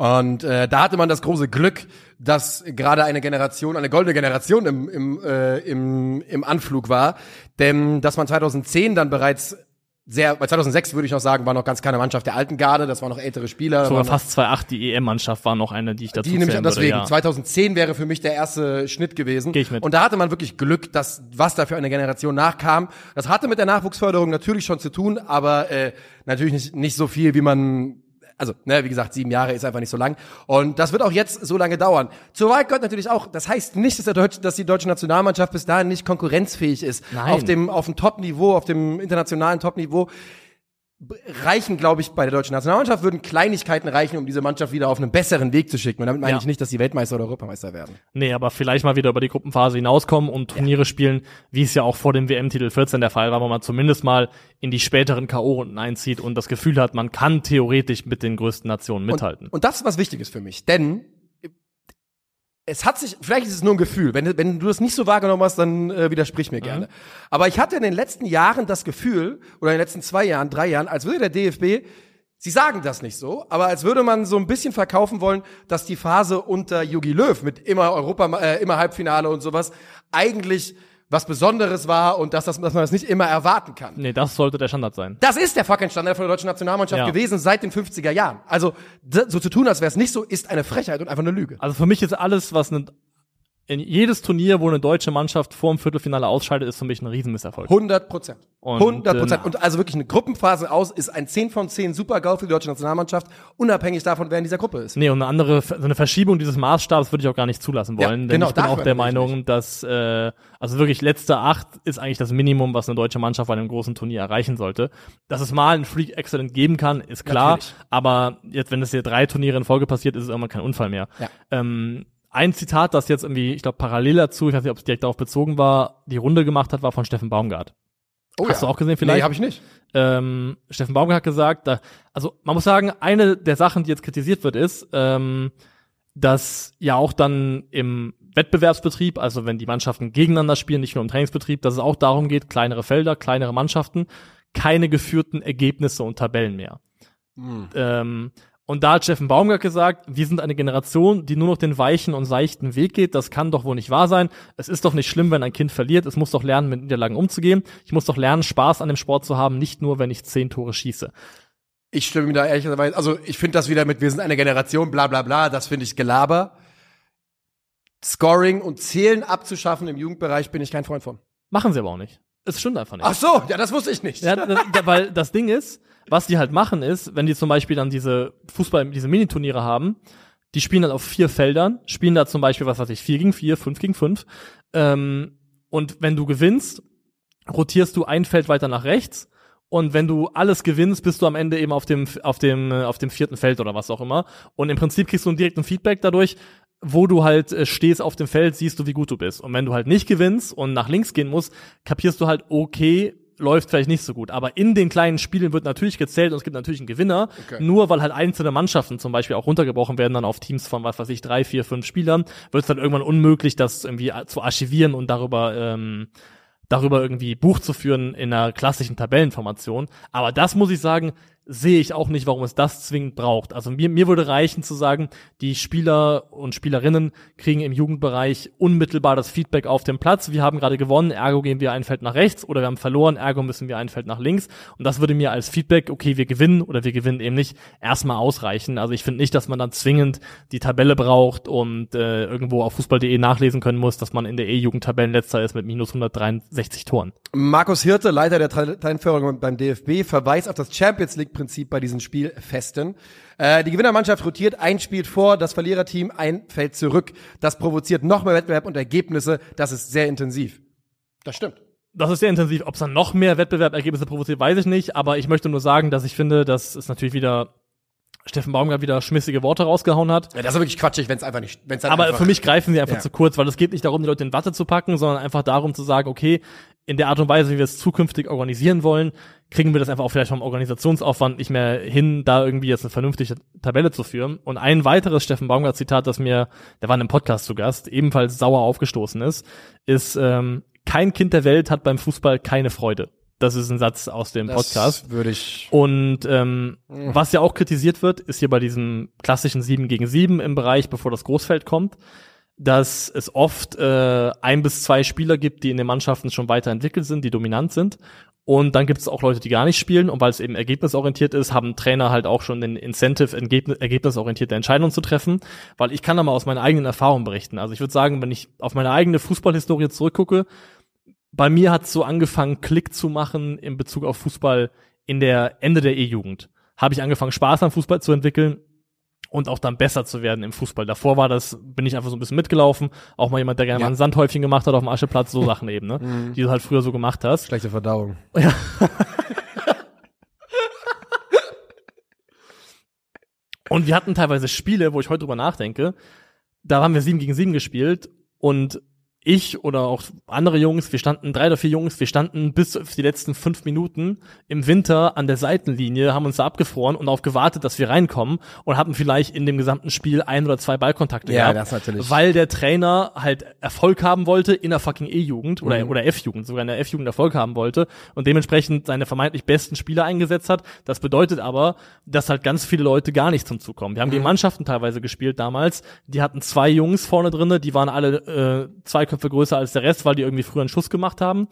Und äh, da hatte man das große Glück, dass gerade eine Generation, eine goldene Generation im, im, äh, im, im Anflug war. Denn dass man 2010 dann bereits sehr, bei 2006 würde ich noch sagen, war noch ganz keine Mannschaft der alten Garde, das waren noch ältere Spieler. Sogar fast 2-8, die EM-Mannschaft war noch eine, die ich dazu die nämlich deswegen. ja. 2010 wäre für mich der erste Schnitt gewesen. Geh ich mit. Und da hatte man wirklich Glück, dass was da für eine Generation nachkam. Das hatte mit der Nachwuchsförderung natürlich schon zu tun, aber äh, natürlich nicht, nicht so viel, wie man. Also, ne, wie gesagt, sieben Jahre ist einfach nicht so lang. Und das wird auch jetzt so lange dauern. Zur Wahrheit gehört natürlich auch, das heißt nicht, dass, der Deutsch, dass die deutsche Nationalmannschaft bis dahin nicht konkurrenzfähig ist. Nein. Auf dem, auf dem Top-Niveau, auf dem internationalen Top-Niveau reichen, glaube ich, bei der deutschen Nationalmannschaft würden Kleinigkeiten reichen, um diese Mannschaft wieder auf einen besseren Weg zu schicken. Und damit meine Ja. ich nicht, dass die Weltmeister oder Europameister werden. Nee, aber vielleicht mal wieder über die Gruppenphase hinauskommen und Turniere spielen, wie es ja auch vor dem WM-Titel 14 der Fall war, wo man zumindest mal in die späteren K.O.-Runden einzieht und das Gefühl hat, man kann theoretisch mit den größten Nationen mithalten. Und das ist was Wichtiges für mich, denn es hat sich, vielleicht ist es nur ein Gefühl, wenn, wenn du das nicht so wahrgenommen hast, dann äh, widersprich mir gerne. Aber ich hatte in den letzten Jahren das Gefühl, oder in den letzten zwei Jahren, drei Jahren, als würde der DFB, sie sagen das nicht so, aber als würde man so ein bisschen verkaufen wollen, dass die Phase unter Jogi Löw mit immer Europa, äh, immer Halbfinale und sowas eigentlich was Besonderes war und dass, das, dass man das nicht immer erwarten kann. nee, das sollte der Standard sein. Das ist der fucking Standard von der deutschen Nationalmannschaft Ja. gewesen seit den 50er Jahren. Also so zu tun, als wäre es nicht so, ist eine Frechheit und einfach eine Lüge. Also für mich ist alles, was eine, in jedes Turnier, wo eine deutsche Mannschaft vor dem Viertelfinale ausscheidet, ist für mich ein Riesenmisserfolg. 100 Prozent. Und, 100 Prozent. ähm, Und also wirklich eine Gruppenphase aus ist ein 10 von 10 Super-GAU für die deutsche Nationalmannschaft, unabhängig davon, wer in dieser Gruppe ist. Nee, und eine andere, so eine Verschiebung dieses Maßstabs würde ich auch gar nicht zulassen Ja, wollen. denn genau, ich bin auch der Meinung, dass, äh, also wirklich letzte acht ist eigentlich das Minimum, was eine deutsche Mannschaft bei einem großen Turnier erreichen sollte. Dass es mal ein Freak Excellent geben kann, ist klar. Natürlich. Aber jetzt, wenn es hier drei Turniere in Folge passiert, ist es irgendwann kein Unfall mehr. Ja. Ähm, ein Zitat, das jetzt irgendwie, ich glaube, parallel dazu, ich weiß nicht, ob es direkt darauf bezogen war, die Runde gemacht hat, war von Steffen Baumgart. Oh, Hast du auch gesehen vielleicht? Nee, habe ich nicht. ähm, Steffen Baumgart hat gesagt, da, also man muss sagen, eine der Sachen, die jetzt kritisiert wird, ist, ähm, dass ja auch dann im Wettbewerbsbetrieb, also wenn die Mannschaften gegeneinander spielen, nicht nur im Trainingsbetrieb, dass es auch darum geht, kleinere Felder, kleinere Mannschaften, keine geführten Ergebnisse und Tabellen mehr. Ähm, und da hat Steffen Baumgart gesagt, wir sind eine Generation, die nur noch den weichen und seichten Weg geht. Das kann doch wohl nicht wahr sein. Es ist doch nicht schlimm, wenn ein Kind verliert. Es muss doch lernen, mit Niederlagen umzugehen. Ich muss doch lernen, Spaß an dem Sport zu haben, nicht nur, wenn ich zehn Tore schieße. Ich stimme ihm da ehrlicherweise, also ich finde das wieder mit, wir sind eine Generation, bla bla bla, das finde ich Gelaber. Scoring und Zählen abzuschaffen im Jugendbereich bin ich kein Freund von. Machen sie aber auch nicht. Es stimmt einfach nicht. Ach so, ja, das wusste ich nicht. Ja, das, weil das Ding ist, was die halt machen ist, wenn die zum Beispiel dann diese Fußball, diese Miniturniere haben, die spielen dann auf vier Feldern, spielen da zum Beispiel, was weiß ich, vier gegen vier, fünf gegen fünf. Ähm, und wenn du gewinnst, rotierst du ein Feld weiter nach rechts. Und wenn du alles gewinnst, bist du am Ende eben auf dem, auf dem, äh, auf dem vierten Feld oder was auch immer. Und im Prinzip kriegst du einen direkten Feedback dadurch, wo du halt äh, stehst auf dem Feld, siehst du, wie gut du bist. Und wenn du halt nicht gewinnst und nach links gehen musst, kapierst du halt, okay, läuft vielleicht nicht so gut. Aber in den kleinen Spielen wird natürlich gezählt und es gibt natürlich einen Gewinner. Okay. Nur weil halt einzelne Mannschaften zum Beispiel auch runtergebrochen werden, dann auf Teams von, was weiß ich, drei, vier, fünf Spielern, wird es dann irgendwann unmöglich, das irgendwie zu archivieren und darüber, ähm, darüber irgendwie Buch zu führen in einer klassischen Tabellenformation. Aber das muss ich sagen, sehe ich auch nicht, warum es das zwingend braucht. Also mir, mir würde reichen zu sagen, die Spieler und Spielerinnen kriegen im Jugendbereich unmittelbar das Feedback auf dem Platz. Wir haben gerade gewonnen, ergo gehen wir ein Feld nach rechts oder wir haben verloren, ergo müssen wir ein Feld nach links. Und das würde mir als Feedback, okay, wir gewinnen oder wir gewinnen eben nicht, erstmal ausreichen. Also ich finde nicht, dass man dann zwingend die Tabelle braucht und äh, irgendwo auf fußball.de nachlesen können muss, dass man in der E-Jugend ist mit minus 163 Toren. Markus Hirte, Leiter der Talentförderung beim DFB, verweist auf das Champions League-Prinzip bei diesen Spielfesten. Äh, die Gewinnermannschaft rotiert, ein spielt vor, das Verliererteam ein fällt zurück. Das provoziert noch mehr Wettbewerb und Ergebnisse. Das ist sehr intensiv. Das stimmt. Das ist sehr intensiv. Ob es dann noch mehr Wettbewerbergebnisse provoziert, weiß ich nicht. Aber ich möchte nur sagen, dass ich finde, dass es natürlich wieder Steffen Baumgart wieder schmissige Worte rausgehauen hat. Ja, das ist wirklich quatschig, wenn es einfach nicht, wenn es Aber für mich greifen sie einfach Ja. zu kurz, weil es geht nicht darum, die Leute in Watte zu packen, sondern einfach darum zu sagen, okay, in der Art und Weise, wie wir es zukünftig organisieren wollen, kriegen wir das einfach auch vielleicht vom Organisationsaufwand nicht mehr hin, da irgendwie jetzt eine vernünftige Tabelle zu führen. Und ein weiteres Steffen Baumgart-Zitat, das mir, der war in einem Podcast zu Gast, ebenfalls sauer aufgestoßen ist, ist, ähm, kein Kind der Welt hat beim Fußball keine Freude. Das ist ein Satz aus dem Podcast. Das würde ich. Und ähm, was ja auch kritisiert wird, ist hier bei diesem klassischen 7 gegen 7 im Bereich, bevor das Großfeld kommt, dass es oft äh, ein bis zwei Spieler gibt, die in den Mannschaften schon weiterentwickelt sind, die dominant sind. Und dann gibt es auch Leute, die gar nicht spielen. Und weil es eben ergebnisorientiert ist, haben Trainer halt auch schon den Incentive, ergebnisorientierte Entscheidungen zu treffen. Weil ich kann da mal aus meinen eigenen Erfahrungen berichten. Also ich würde sagen, wenn ich auf meine eigene Fußballhistorie zurückgucke, bei mir hat es so angefangen, Klick zu machen in Bezug auf Fußball in der Ende der E-Jugend. Habe ich angefangen, Spaß am Fußball zu entwickeln und auch dann besser zu werden im Fußball. Davor war das, bin ich einfach so ein bisschen mitgelaufen. Auch mal jemand, der gerne Ja. mal ein Sandhäufchen gemacht hat auf dem Ascheplatz, so [LAUGHS] Sachen eben, ne? Die du halt früher so gemacht hast. Schlechte Verdauung. [LAUGHS] Und wir hatten teilweise Spiele, wo ich heute drüber nachdenke, da haben wir sieben gegen sieben gespielt und ich oder auch andere Jungs, wir standen, drei oder vier Jungs, wir standen bis auf die letzten fünf Minuten im Winter an der Seitenlinie, haben uns da abgefroren und darauf gewartet, dass wir reinkommen und hatten vielleicht in dem gesamten Spiel ein oder zwei Ballkontakte Ja, gehabt. das natürlich. Weil der Trainer halt Erfolg haben wollte in der fucking E-Jugend oder, Mhm. oder F-Jugend, sogar in der F-Jugend Erfolg haben wollte und dementsprechend seine vermeintlich besten Spieler eingesetzt hat. Das bedeutet aber, dass halt ganz viele Leute gar nicht zum Zug kommen. Wir haben Mhm. gegen Mannschaften teilweise gespielt damals, die hatten zwei Jungs vorne drinne, die waren alle äh, zwei Köpfe größer als der Rest, weil die irgendwie früher einen Schuss gemacht haben.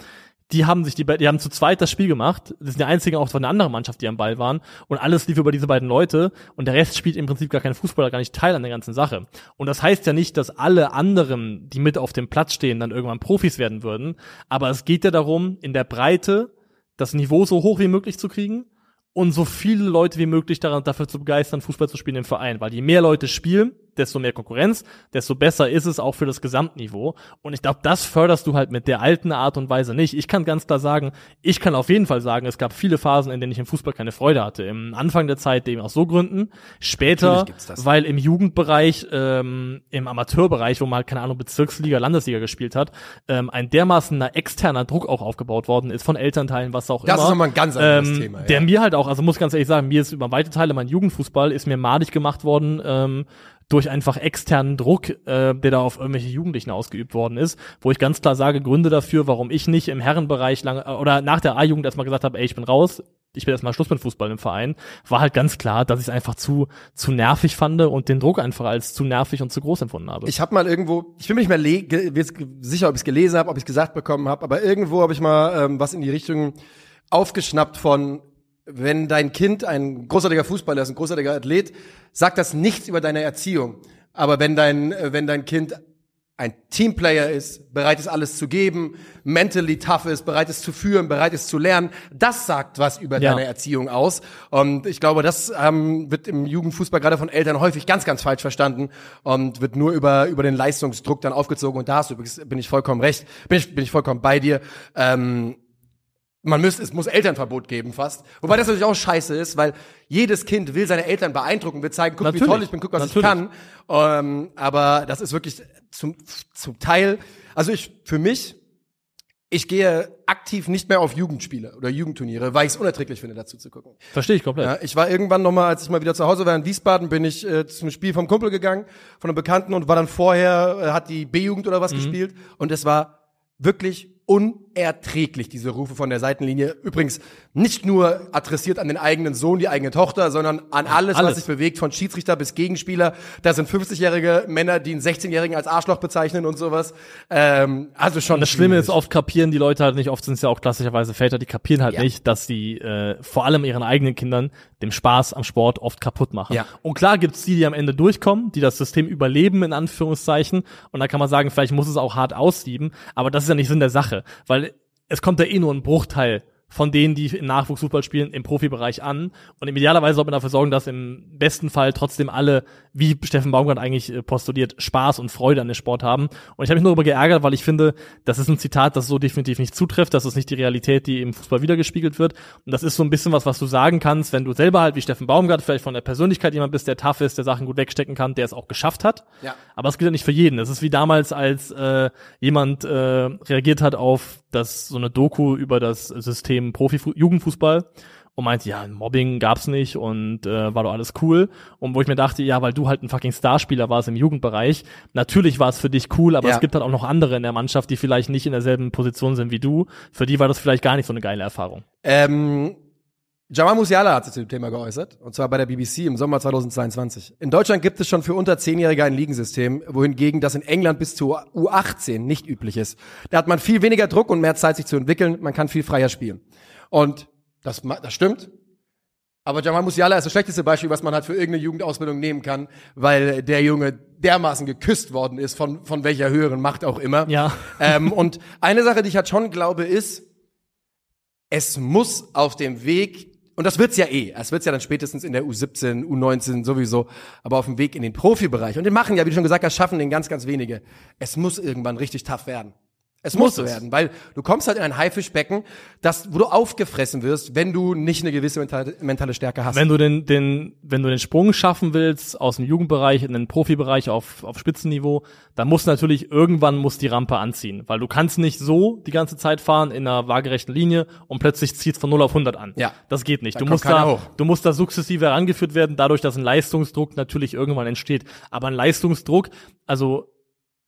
Die haben sich die, die haben zu zweit das Spiel gemacht. Das sind die einzigen auch von der anderen Mannschaft, die am Ball waren. Und alles lief über diese beiden Leute. Und der Rest spielt im Prinzip gar kein Fußballer, gar nicht Teil an der ganzen Sache. Und das heißt ja nicht, dass alle anderen, die mit auf dem Platz stehen, dann irgendwann Profis werden würden. Aber es geht ja darum, in der Breite das Niveau so hoch wie möglich zu kriegen und so viele Leute wie möglich daran, dafür zu begeistern, Fußball zu spielen im Verein. Weil je mehr Leute spielen, desto mehr Konkurrenz, desto besser ist es auch für das Gesamtniveau. Und ich glaube, das förderst du halt mit der alten Art und Weise nicht. Ich kann ganz klar sagen, ich kann auf jeden Fall sagen, es gab viele Phasen, in denen ich im Fußball keine Freude hatte. Im Anfang der Zeit eben aus so Gründen. Später, das. weil im Jugendbereich, ähm, im Amateurbereich, wo man halt, keine Ahnung, Bezirksliga, Landesliga gespielt hat, ähm, ein dermaßener externer Druck auch aufgebaut worden ist von Elternteilen, was auch Das immer. ist nochmal ein ganz anderes ähm, Thema. Der ja. mir halt auch, also muss ganz ehrlich sagen, mir ist über weite Teile mein Jugendfußball ist mir madig gemacht worden, ähm, durch einfach externen Druck, äh, der da auf irgendwelche Jugendlichen ausgeübt worden ist, wo ich ganz klar sage, Gründe dafür, warum ich nicht im Herrenbereich lange äh, oder nach der A-Jugend erstmal gesagt habe, ey, ich bin raus, ich bin erstmal Schluss mit Fußball im Verein, war halt ganz klar, dass ich es einfach zu zu nervig fand und den Druck einfach als zu nervig und zu groß empfunden habe. Ich habe mal irgendwo, ich bin mir nicht mehr sicher, ob ich es gelesen habe, ob ich es gesagt bekommen habe, aber irgendwo habe ich mal ähm, was in die Richtung aufgeschnappt von, wenn dein Kind ein großartiger Fußballer ist, ein großartiger Athlet, sagt das nichts über deine Erziehung. Aber wenn dein, äh, wenn dein Kind ein Teamplayer ist, bereit ist alles zu geben, mentally tough ist, bereit ist zu führen, bereit ist zu lernen, das sagt was über Ja. deine Erziehung aus. Und ich glaube, das ähm, wird im Jugendfußball gerade von Eltern häufig ganz, ganz falsch verstanden und wird nur über, über den Leistungsdruck dann aufgezogen. Und da hast du übrigens, bin ich vollkommen recht, bin ich, bin ich vollkommen bei dir. Ähm, man müsste, es muss Elternverbot geben fast. Wobei das natürlich auch scheiße ist, weil jedes Kind will seine Eltern beeindrucken, will zeigen, guck, wie Natürlich. toll ich bin, guck, was Natürlich. ich kann. Ähm, aber das ist wirklich zum, zum Teil, also ich, für mich, ich gehe aktiv nicht mehr auf Jugendspiele oder Jugendturniere, weil ich es unerträglich finde, dazu zu gucken. Verstehe ich komplett. Ja, ich war irgendwann noch mal, als ich mal wieder zu Hause war in Wiesbaden, bin ich äh, zum Spiel vom Kumpel gegangen, von einem Bekannten und war dann vorher, äh, hat die B-Jugend oder Mhm. was gespielt und es war wirklich unerträglich, diese Rufe von der Seitenlinie. Übrigens nicht nur adressiert an den eigenen Sohn, die eigene Tochter, sondern an alles, Alles. was sich bewegt, von Schiedsrichter bis Gegenspieler. Da sind 50-jährige Männer, die einen 16-Jährigen als Arschloch bezeichnen und sowas. Ähm, also schon das Schlimme ist, oft kapieren die Leute halt nicht, oft sind es ja auch klassischerweise Väter, die kapieren halt Ja. nicht, dass sie äh, vor allem ihren eigenen Kindern dem Spaß am Sport oft kaputt machen. Ja. Und klar gibt's die, die am Ende durchkommen, die das System überleben, in Anführungszeichen. Und da kann man sagen, vielleicht muss es auch hart aussieben, aber das ist ja nicht Sinn der Sache, weil es kommt ja eh nur ein Bruchteil von denen, die im Nachwuchsfußball spielen, im Profibereich an. Und idealerweise sollte man dafür sorgen, dass im besten Fall trotzdem alle, wie Steffen Baumgart eigentlich äh, postuliert, Spaß und Freude an dem Sport haben. Und ich habe mich nur darüber geärgert, weil ich finde, das ist ein Zitat, das so definitiv nicht zutrifft. Das ist nicht die Realität, die im Fußball wiedergespiegelt wird. Und das ist so ein bisschen was, was du sagen kannst, wenn du selber halt wie Steffen Baumgart vielleicht von der Persönlichkeit jemand bist, der tough ist, der Sachen gut wegstecken kann, der es auch geschafft hat. Ja. Aber es gilt ja nicht für jeden. Es ist wie damals, als äh, jemand äh, reagiert hat auf das so eine Doku über das System Profi Jugendfußball und meinte, ja, Mobbing gab's nicht und äh, war doch alles cool. Und wo ich mir dachte, ja, weil du halt ein fucking Starspieler warst im Jugendbereich, natürlich war es für dich cool, aber Ja. es gibt halt auch noch andere in der Mannschaft, die vielleicht nicht in derselben Position sind wie du. Für die war das vielleicht gar nicht so eine geile Erfahrung. Ähm, Jamal Musiala hat sich zu dem Thema geäußert, und zwar bei der BBC im Sommer 2022. In Deutschland gibt es schon für unter 10-Jährige ein Ligensystem, wohingegen das in England bis zur U18 nicht üblich ist. Da hat man viel weniger Druck und mehr Zeit, sich zu entwickeln, man kann viel freier spielen. Und das, das stimmt. Aber Jamal Musiala ist das schlechteste Beispiel, was man halt für irgendeine Jugendausbildung nehmen kann, weil der Junge dermaßen geküsst worden ist, von, von welcher höheren Macht auch immer. Ja. [LAUGHS] Ähm, und eine Sache, die ich halt schon glaube, ist, es muss auf dem Weg, und das wird's ja eh, es wird's ja dann spätestens in der U17, U19 sowieso, aber auf dem Weg in den Profibereich. Und den machen ja, wie du schon gesagt hast, schaffen den ganz, ganz wenige. Es muss irgendwann richtig tough werden. Es muss, so es. werden, weil du kommst halt in ein Haifischbecken, das, wo du aufgefressen wirst, wenn du nicht eine gewisse mentale, mentale Stärke hast. Wenn du den, den, wenn du den Sprung schaffen willst aus dem Jugendbereich in den Profibereich auf, auf Spitzenniveau, dann muss natürlich irgendwann muss die Rampe anziehen, weil du kannst nicht so die ganze Zeit fahren in einer waagerechten Linie und plötzlich zieht's von 0 auf 100 an. Ja. Das geht nicht. Da Du musst da, hoch. du musst da sukzessive herangeführt werden, dadurch, dass ein Leistungsdruck natürlich irgendwann entsteht. Aber ein Leistungsdruck, also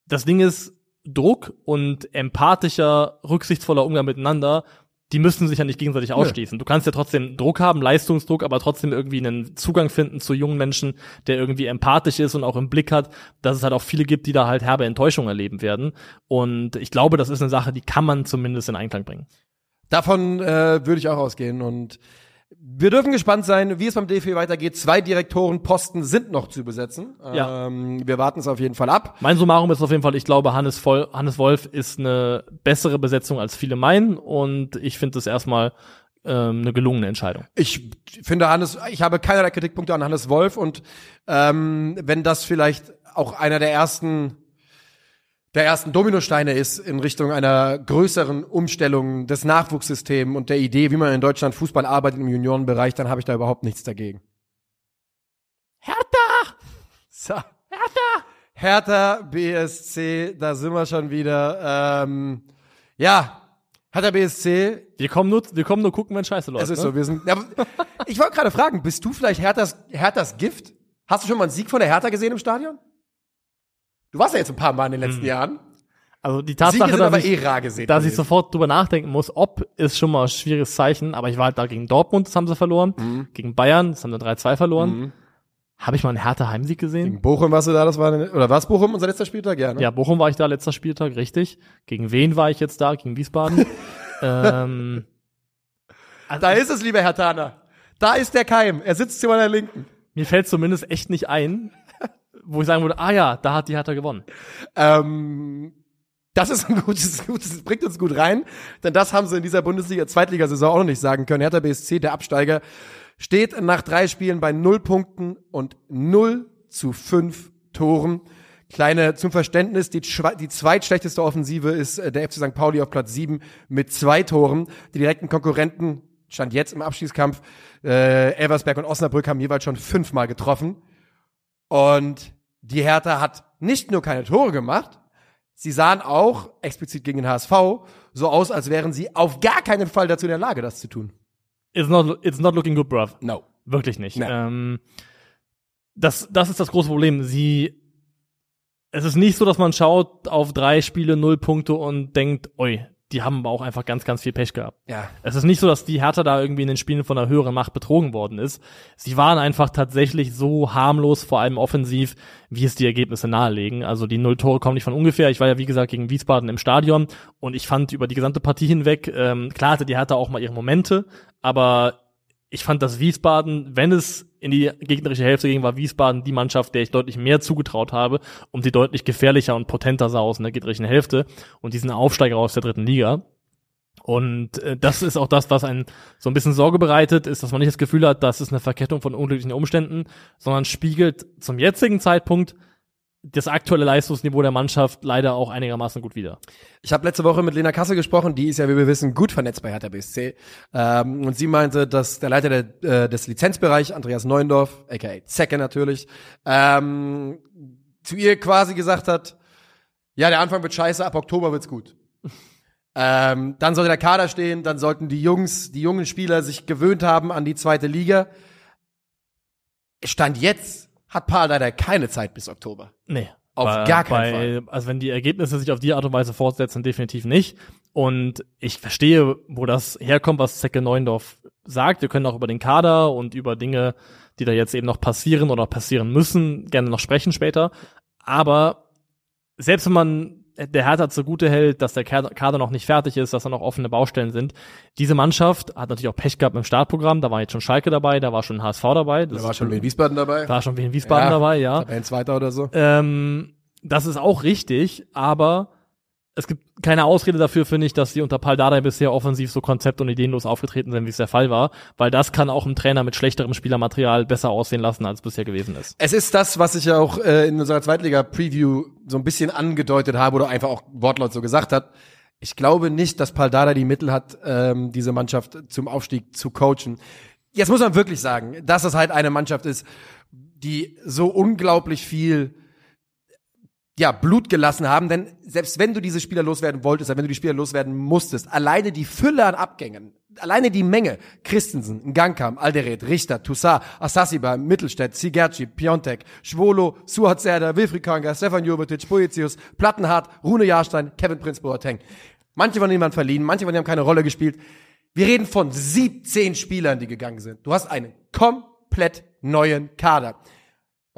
das Ding ist, Druck und empathischer, rücksichtsvoller Umgang miteinander, die müssen sich ja nicht gegenseitig ausschließen. Du kannst ja trotzdem Druck haben, Leistungsdruck, aber trotzdem irgendwie einen Zugang finden zu jungen Menschen, der irgendwie empathisch ist und auch im Blick hat, dass es halt auch viele gibt, die da halt herbe Enttäuschung erleben werden. Und ich glaube, das ist eine Sache, die kann man zumindest in Einklang bringen. Davon äh, würde ich auch ausgehen. Und wir dürfen gespannt sein, wie es beim DFB weitergeht. Zwei Direktorenposten sind noch zu besetzen. Ja. Ähm, wir warten es auf jeden Fall ab. Mein Summarum ist auf jeden Fall, ich glaube, Hannes, Voll, Hannes Wolf ist eine bessere Besetzung als viele meinen und ich finde es erstmal ähm, eine gelungene Entscheidung. Ich finde Hannes, ich habe keinerlei Kritikpunkte an Hannes Wolf und ähm, wenn das vielleicht auch einer der ersten der ersten Dominosteine ist in Richtung einer größeren Umstellung des Nachwuchssystems und der Idee, wie man in Deutschland Fußball arbeitet im Juniorenbereich, dann habe ich da überhaupt nichts dagegen. Hertha! So. Hertha! Hertha BSC, da sind wir schon wieder. Ähm, ja, Hertha BSC, Wir kommen nur, wir kommen nur gucken, wenn Scheiße läuft. es ist ne? so, wir sind. Ja, ich wollte gerade fragen, bist du vielleicht Herthas, Herthas Gift? Hast du schon mal einen Sieg von der Hertha gesehen im Stadion? Du warst ja jetzt ein paar Mal in den letzten Jahren. Also die Tatsache, sind dass ich, eh dass ich sofort drüber nachdenken muss, ob ist schon mal ein schwieriges Zeichen, aber ich war halt da gegen Dortmund, das haben sie verloren, Mhm. gegen Bayern, das haben sie 3-2 verloren. Habe ich mal einen Hertha Heimsieg gesehen? Gegen Bochum warst du da, das war, eine, oder war es Bochum unser letzter Spieltag? Ja, ne? Ja, Bochum war ich da letzter Spieltag, richtig. Gegen wen war ich jetzt da? Gegen Wiesbaden. [LAUGHS] ähm, also Da ist es, lieber Herr Thaner. Da ist der Keim. Er sitzt zu meiner Linken. mir fällt zumindest echt nicht ein, wo ich sagen würde, ah ja, da hat die Hertha gewonnen. Ähm, das ist ein gutes, [LAUGHS] gutes, bringt uns gut rein, denn das haben sie in dieser Bundesliga, Zweitligasaison auch noch nicht sagen können. Hertha BSC, der Absteiger, steht nach drei Spielen bei null Punkten und 0 zu 5 Toren. Kleine zum Verständnis, die, die zweitschlechteste Offensive ist äh, der FC St. Pauli auf Platz 7 mit zwei Toren. Die direkten Konkurrenten, stand jetzt im Abschießkampf, äh, Elversberg und Osnabrück haben jeweils schon fünfmal getroffen. Und die Hertha hat nicht nur keine Tore gemacht, sie sahen auch, explizit gegen den HSV, so aus, als wären sie auf gar keinen Fall dazu in der Lage, das zu tun. It's not, it's not looking good, bruv. No. Wirklich nicht. Nee. Ähm, das, das ist das große Problem. Sie, es ist nicht so, dass man schaut auf drei Spiele, null Punkte und denkt, oi, die haben aber auch einfach ganz, ganz viel Pech gehabt. Ja. Es ist nicht so, dass die Hertha da irgendwie in den Spielen von einer höheren Macht betrogen worden ist. Sie waren einfach tatsächlich so harmlos, vor allem offensiv, wie es die Ergebnisse nahelegen. Also die null Tore kommen nicht von ungefähr. Ich war ja, wie gesagt, gegen Wiesbaden im Stadion und ich fand über die gesamte Partie hinweg, ähm, klar hatte die Hertha auch mal ihre Momente, aber ich fand, dass Wiesbaden, wenn es in die gegnerische Hälfte ging, war Wiesbaden die Mannschaft, der ich deutlich mehr zugetraut habe und die deutlich gefährlicher und potenter sah aus in der gegnerischen Hälfte und diesen Aufsteiger aus der dritten Liga. Und äh, das ist auch das, was einen so ein bisschen Sorge bereitet, ist, dass man nicht das Gefühl hat, das ist eine Verkettung von unglücklichen Umständen, sondern spiegelt zum jetzigen Zeitpunkt das aktuelle Leistungsniveau der Mannschaft leider auch einigermaßen gut wider. Ich habe letzte Woche mit Lena Kassel gesprochen, die ist ja, wie wir wissen, gut vernetzt bei Hertha BSC. Ähm, und sie meinte, dass der Leiter der, äh, des Lizenzbereichs, Andreas Neuendorf, aka Zecke natürlich, ähm, zu ihr quasi gesagt hat, ja, der Anfang wird scheiße, ab Oktober wird's gut. [LAUGHS] Ähm, dann sollte der Kader stehen, dann sollten die Jungs, die jungen Spieler sich gewöhnt haben an die zweite Liga. Stand jetzt hat Paul leider keine Zeit bis Oktober. Nee. Auf bei, gar keinen bei, Fall. Also wenn die Ergebnisse sich auf die Art und Weise fortsetzen, definitiv nicht. Und ich verstehe, wo das herkommt, was Zecke Neuendorf sagt. Wir können auch über den Kader und über Dinge, die da jetzt eben noch passieren oder passieren müssen, gerne noch sprechen später. Aber selbst wenn man der Hertha zugute hält, dass der Kader noch nicht fertig ist, dass da noch offene Baustellen sind. Diese Mannschaft hat natürlich auch Pech gehabt im Startprogramm. Da war jetzt schon Schalke dabei, da war schon HSV dabei. Da war schon Wien Wiesbaden dabei. Da war schon Wien Wiesbaden dabei, ja. Ein Zweiter oder so. Ähm, das ist auch richtig, aber es gibt keine Ausrede dafür, finde ich, dass die unter Paldada bisher offensiv so konzept- und ideenlos aufgetreten sind, wie es der Fall war, weil das kann auch ein Trainer mit schlechterem Spielermaterial besser aussehen lassen, als bisher gewesen ist. Es ist das, was ich ja auch äh, in unserer Zweitliga-Preview so ein bisschen angedeutet habe oder einfach auch wortlaut so gesagt hat. Ich glaube nicht, dass Paldada die Mittel hat, ähm, diese Mannschaft zum Aufstieg zu coachen. Jetzt muss man wirklich sagen, dass es halt eine Mannschaft ist, die so unglaublich viel ja, Blut gelassen haben, denn selbst wenn du diese Spieler loswerden wolltest, wenn du die Spieler loswerden musstest, alleine die Fülle an Abgängen, alleine die Menge, Christensen, Ngankam, Alderet, Richter, Toussaint, Assasiba, Mittelstädt, Sigerci, Piontek, Schwolo, Suhat Serdar, Wilfried Kanga, Stefan Jovetic, Poetius, Plattenhardt, Rune Jahrstein, Kevin Prinz Boateng. Manche von denen waren verliehen, manche von denen haben keine Rolle gespielt. Wir reden von 17 Spielern, die gegangen sind. Du hast einen komplett neuen Kader.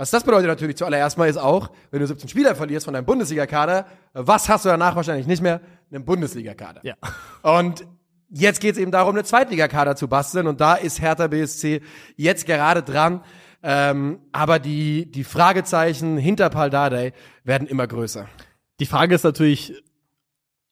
Was das bedeutet natürlich zuallererst mal ist auch, wenn du 17 Spieler verlierst von deinem Bundesliga-Kader, was hast du danach wahrscheinlich nicht mehr? Einen Bundesliga-Kader. Ja. Und jetzt geht es eben darum, eine Zweitligakader zu basteln und da ist Hertha BSC jetzt gerade dran. Ähm, aber die, die Fragezeichen hinter Paldadei werden immer größer. Die Frage ist natürlich,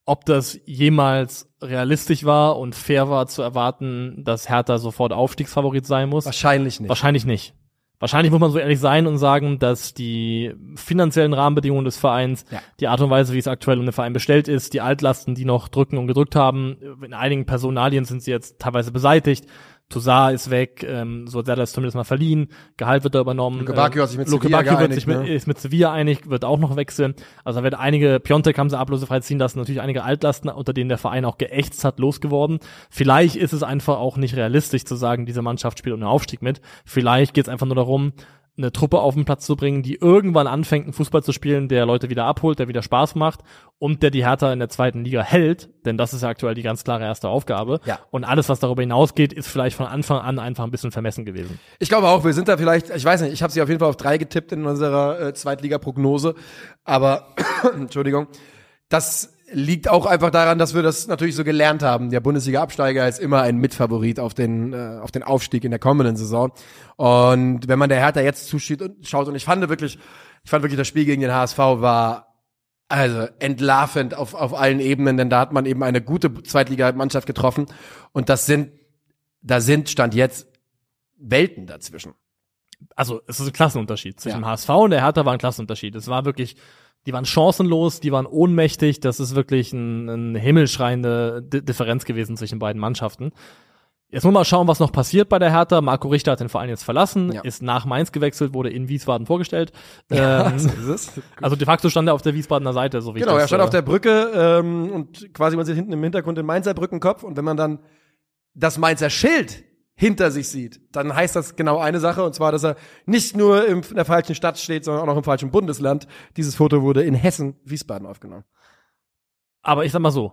ob das jemals realistisch war und fair war zu erwarten, dass Hertha sofort Aufstiegsfavorit sein muss. Wahrscheinlich nicht. Wahrscheinlich nicht. Wahrscheinlich muss man so ehrlich sein und sagen, dass die finanziellen Rahmenbedingungen des Vereins, Ja. die Art und Weise, wie es aktuell um den Verein bestellt ist, die Altlasten, die noch drücken und gedrückt haben, in einigen Personalien sind sie jetzt teilweise beseitigt. Toussaint ist weg, ähm, so hat er das zumindest mal verliehen, Gehalt wird da übernommen. Luke Bacchio hat sich mit Luke Sevilla Bacchio wird geeinigt, sich mit, ne? ist mit Sevilla einig, wird auch noch wechseln. Also da wird einige, Piontek haben sie ablosefrei ziehen lassen, natürlich einige Altlasten, unter denen der Verein auch geächtzt hat, losgeworden. Vielleicht ist es einfach auch nicht realistisch zu sagen, diese Mannschaft spielt um den Aufstieg mit. Vielleicht geht es einfach nur darum, eine Truppe auf den Platz zu bringen, die irgendwann anfängt, einen Fußball zu spielen, der Leute wieder abholt, der wieder Spaß macht und der die Hertha in der zweiten Liga hält, denn das ist ja aktuell die ganz klare erste Aufgabe. Ja. Und alles, was darüber hinausgeht, ist vielleicht von Anfang an einfach ein bisschen vermessen gewesen. Ich glaube auch, wir sind da vielleicht, ich weiß nicht, ich habe sie auf jeden Fall auf drei getippt in unserer äh, Zweitliga-Prognose, aber [COUGHS] Entschuldigung, das liegt auch einfach daran, dass wir das natürlich so gelernt haben. Der Bundesliga-Absteiger ist immer ein Mitfavorit auf den, äh, auf den Aufstieg in der kommenden Saison. Und wenn man der Hertha jetzt zuschaut und schaut, und ich fand wirklich, ich fand wirklich, das Spiel gegen den HSV war also entlarvend auf, auf allen Ebenen, denn da hat man eben eine gute Zweitligamannschaft getroffen. Und das sind, da sind, stand jetzt Welten dazwischen. Also es ist ein Klassenunterschied. Zwischen Ja. HSV und der Hertha war ein Klassenunterschied. Es war wirklich, die waren chancenlos, die waren ohnmächtig. Das ist wirklich ein, ein himmelschreiende Di Differenz gewesen zwischen beiden Mannschaften. Jetzt muss man mal schauen, was noch passiert bei der Hertha. Marco Richter hat den Verein jetzt verlassen, Ja. ist nach Mainz gewechselt, wurde in Wiesbaden vorgestellt. ähm, [LAUGHS] so also de facto stand er auf der Wiesbadener Seite, so wie Genau, ich das, er stand äh, auf der Brücke ähm, und quasi man sieht hinten im Hintergrund den Mainzer Brückenkopf und wenn man dann das Mainzer Schild hinter sich sieht, dann heißt das genau eine Sache und zwar, dass er nicht nur in der falschen Stadt steht, sondern auch noch im falschen Bundesland. Dieses Foto wurde in Hessen, Wiesbaden aufgenommen. Aber ich sag mal so,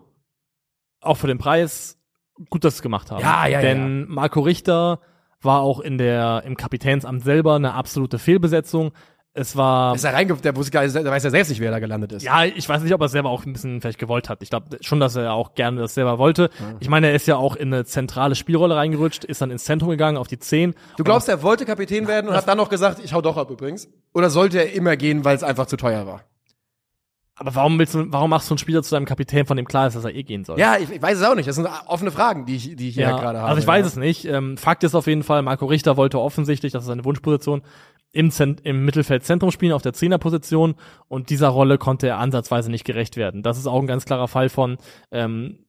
auch für den Preis gut, dass sie es gemacht haben. Ja, ja, Denn Marco Richter war auch in der, im Kapitänsamt selber eine absolute Fehlbesetzung. Es war, Ist er reinge der, wusste gar nicht, der weiß ja selbst nicht, wer da gelandet ist. ja, ich weiß nicht, ob er es selber auch ein bisschen vielleicht gewollt hat. Ich glaube schon, dass er auch gerne das selber wollte. Ich meine, er ist ja auch in eine zentrale Spielrolle reingerutscht, ist dann ins Zentrum gegangen, auf die 10. Du glaubst, er wollte Kapitän werden und hat dann noch gesagt, ich hau doch ab übrigens? Oder sollte er immer gehen, weil es einfach zu teuer war? Aber warum willst du, warum machst du einen Spieler zu deinem Kapitän, von dem klar ist, dass er eh gehen soll? Ja, ich, ich weiß es auch nicht. Das sind offene Fragen, die ich, die ich hier Ja, gerade habe. also ich weiß ja. es nicht. Ähm, Fakt ist auf jeden Fall, Marco Richter wollte offensichtlich, das ist seine Wunschposition, im, Zent im Mittelfeldzentrum spielen, auf der Zehnerposition und dieser Rolle konnte er ansatzweise nicht gerecht werden. Das ist auch ein ganz klarer Fall von, ähm,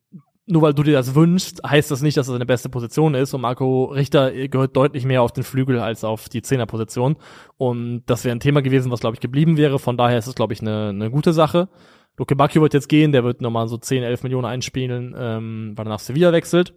nur weil du dir das wünschst, heißt das nicht, dass das seine beste Position ist und Marco Richter gehört deutlich mehr auf den Flügel als auf die Zehnerposition und das wäre ein Thema gewesen, was glaube ich geblieben wäre, von daher ist es glaube ich eine, eine gute Sache. Luke Bacchio wird jetzt gehen, der wird nochmal so 10, 11 Millionen einspielen, ähm, weil er nach Sevilla wechselt.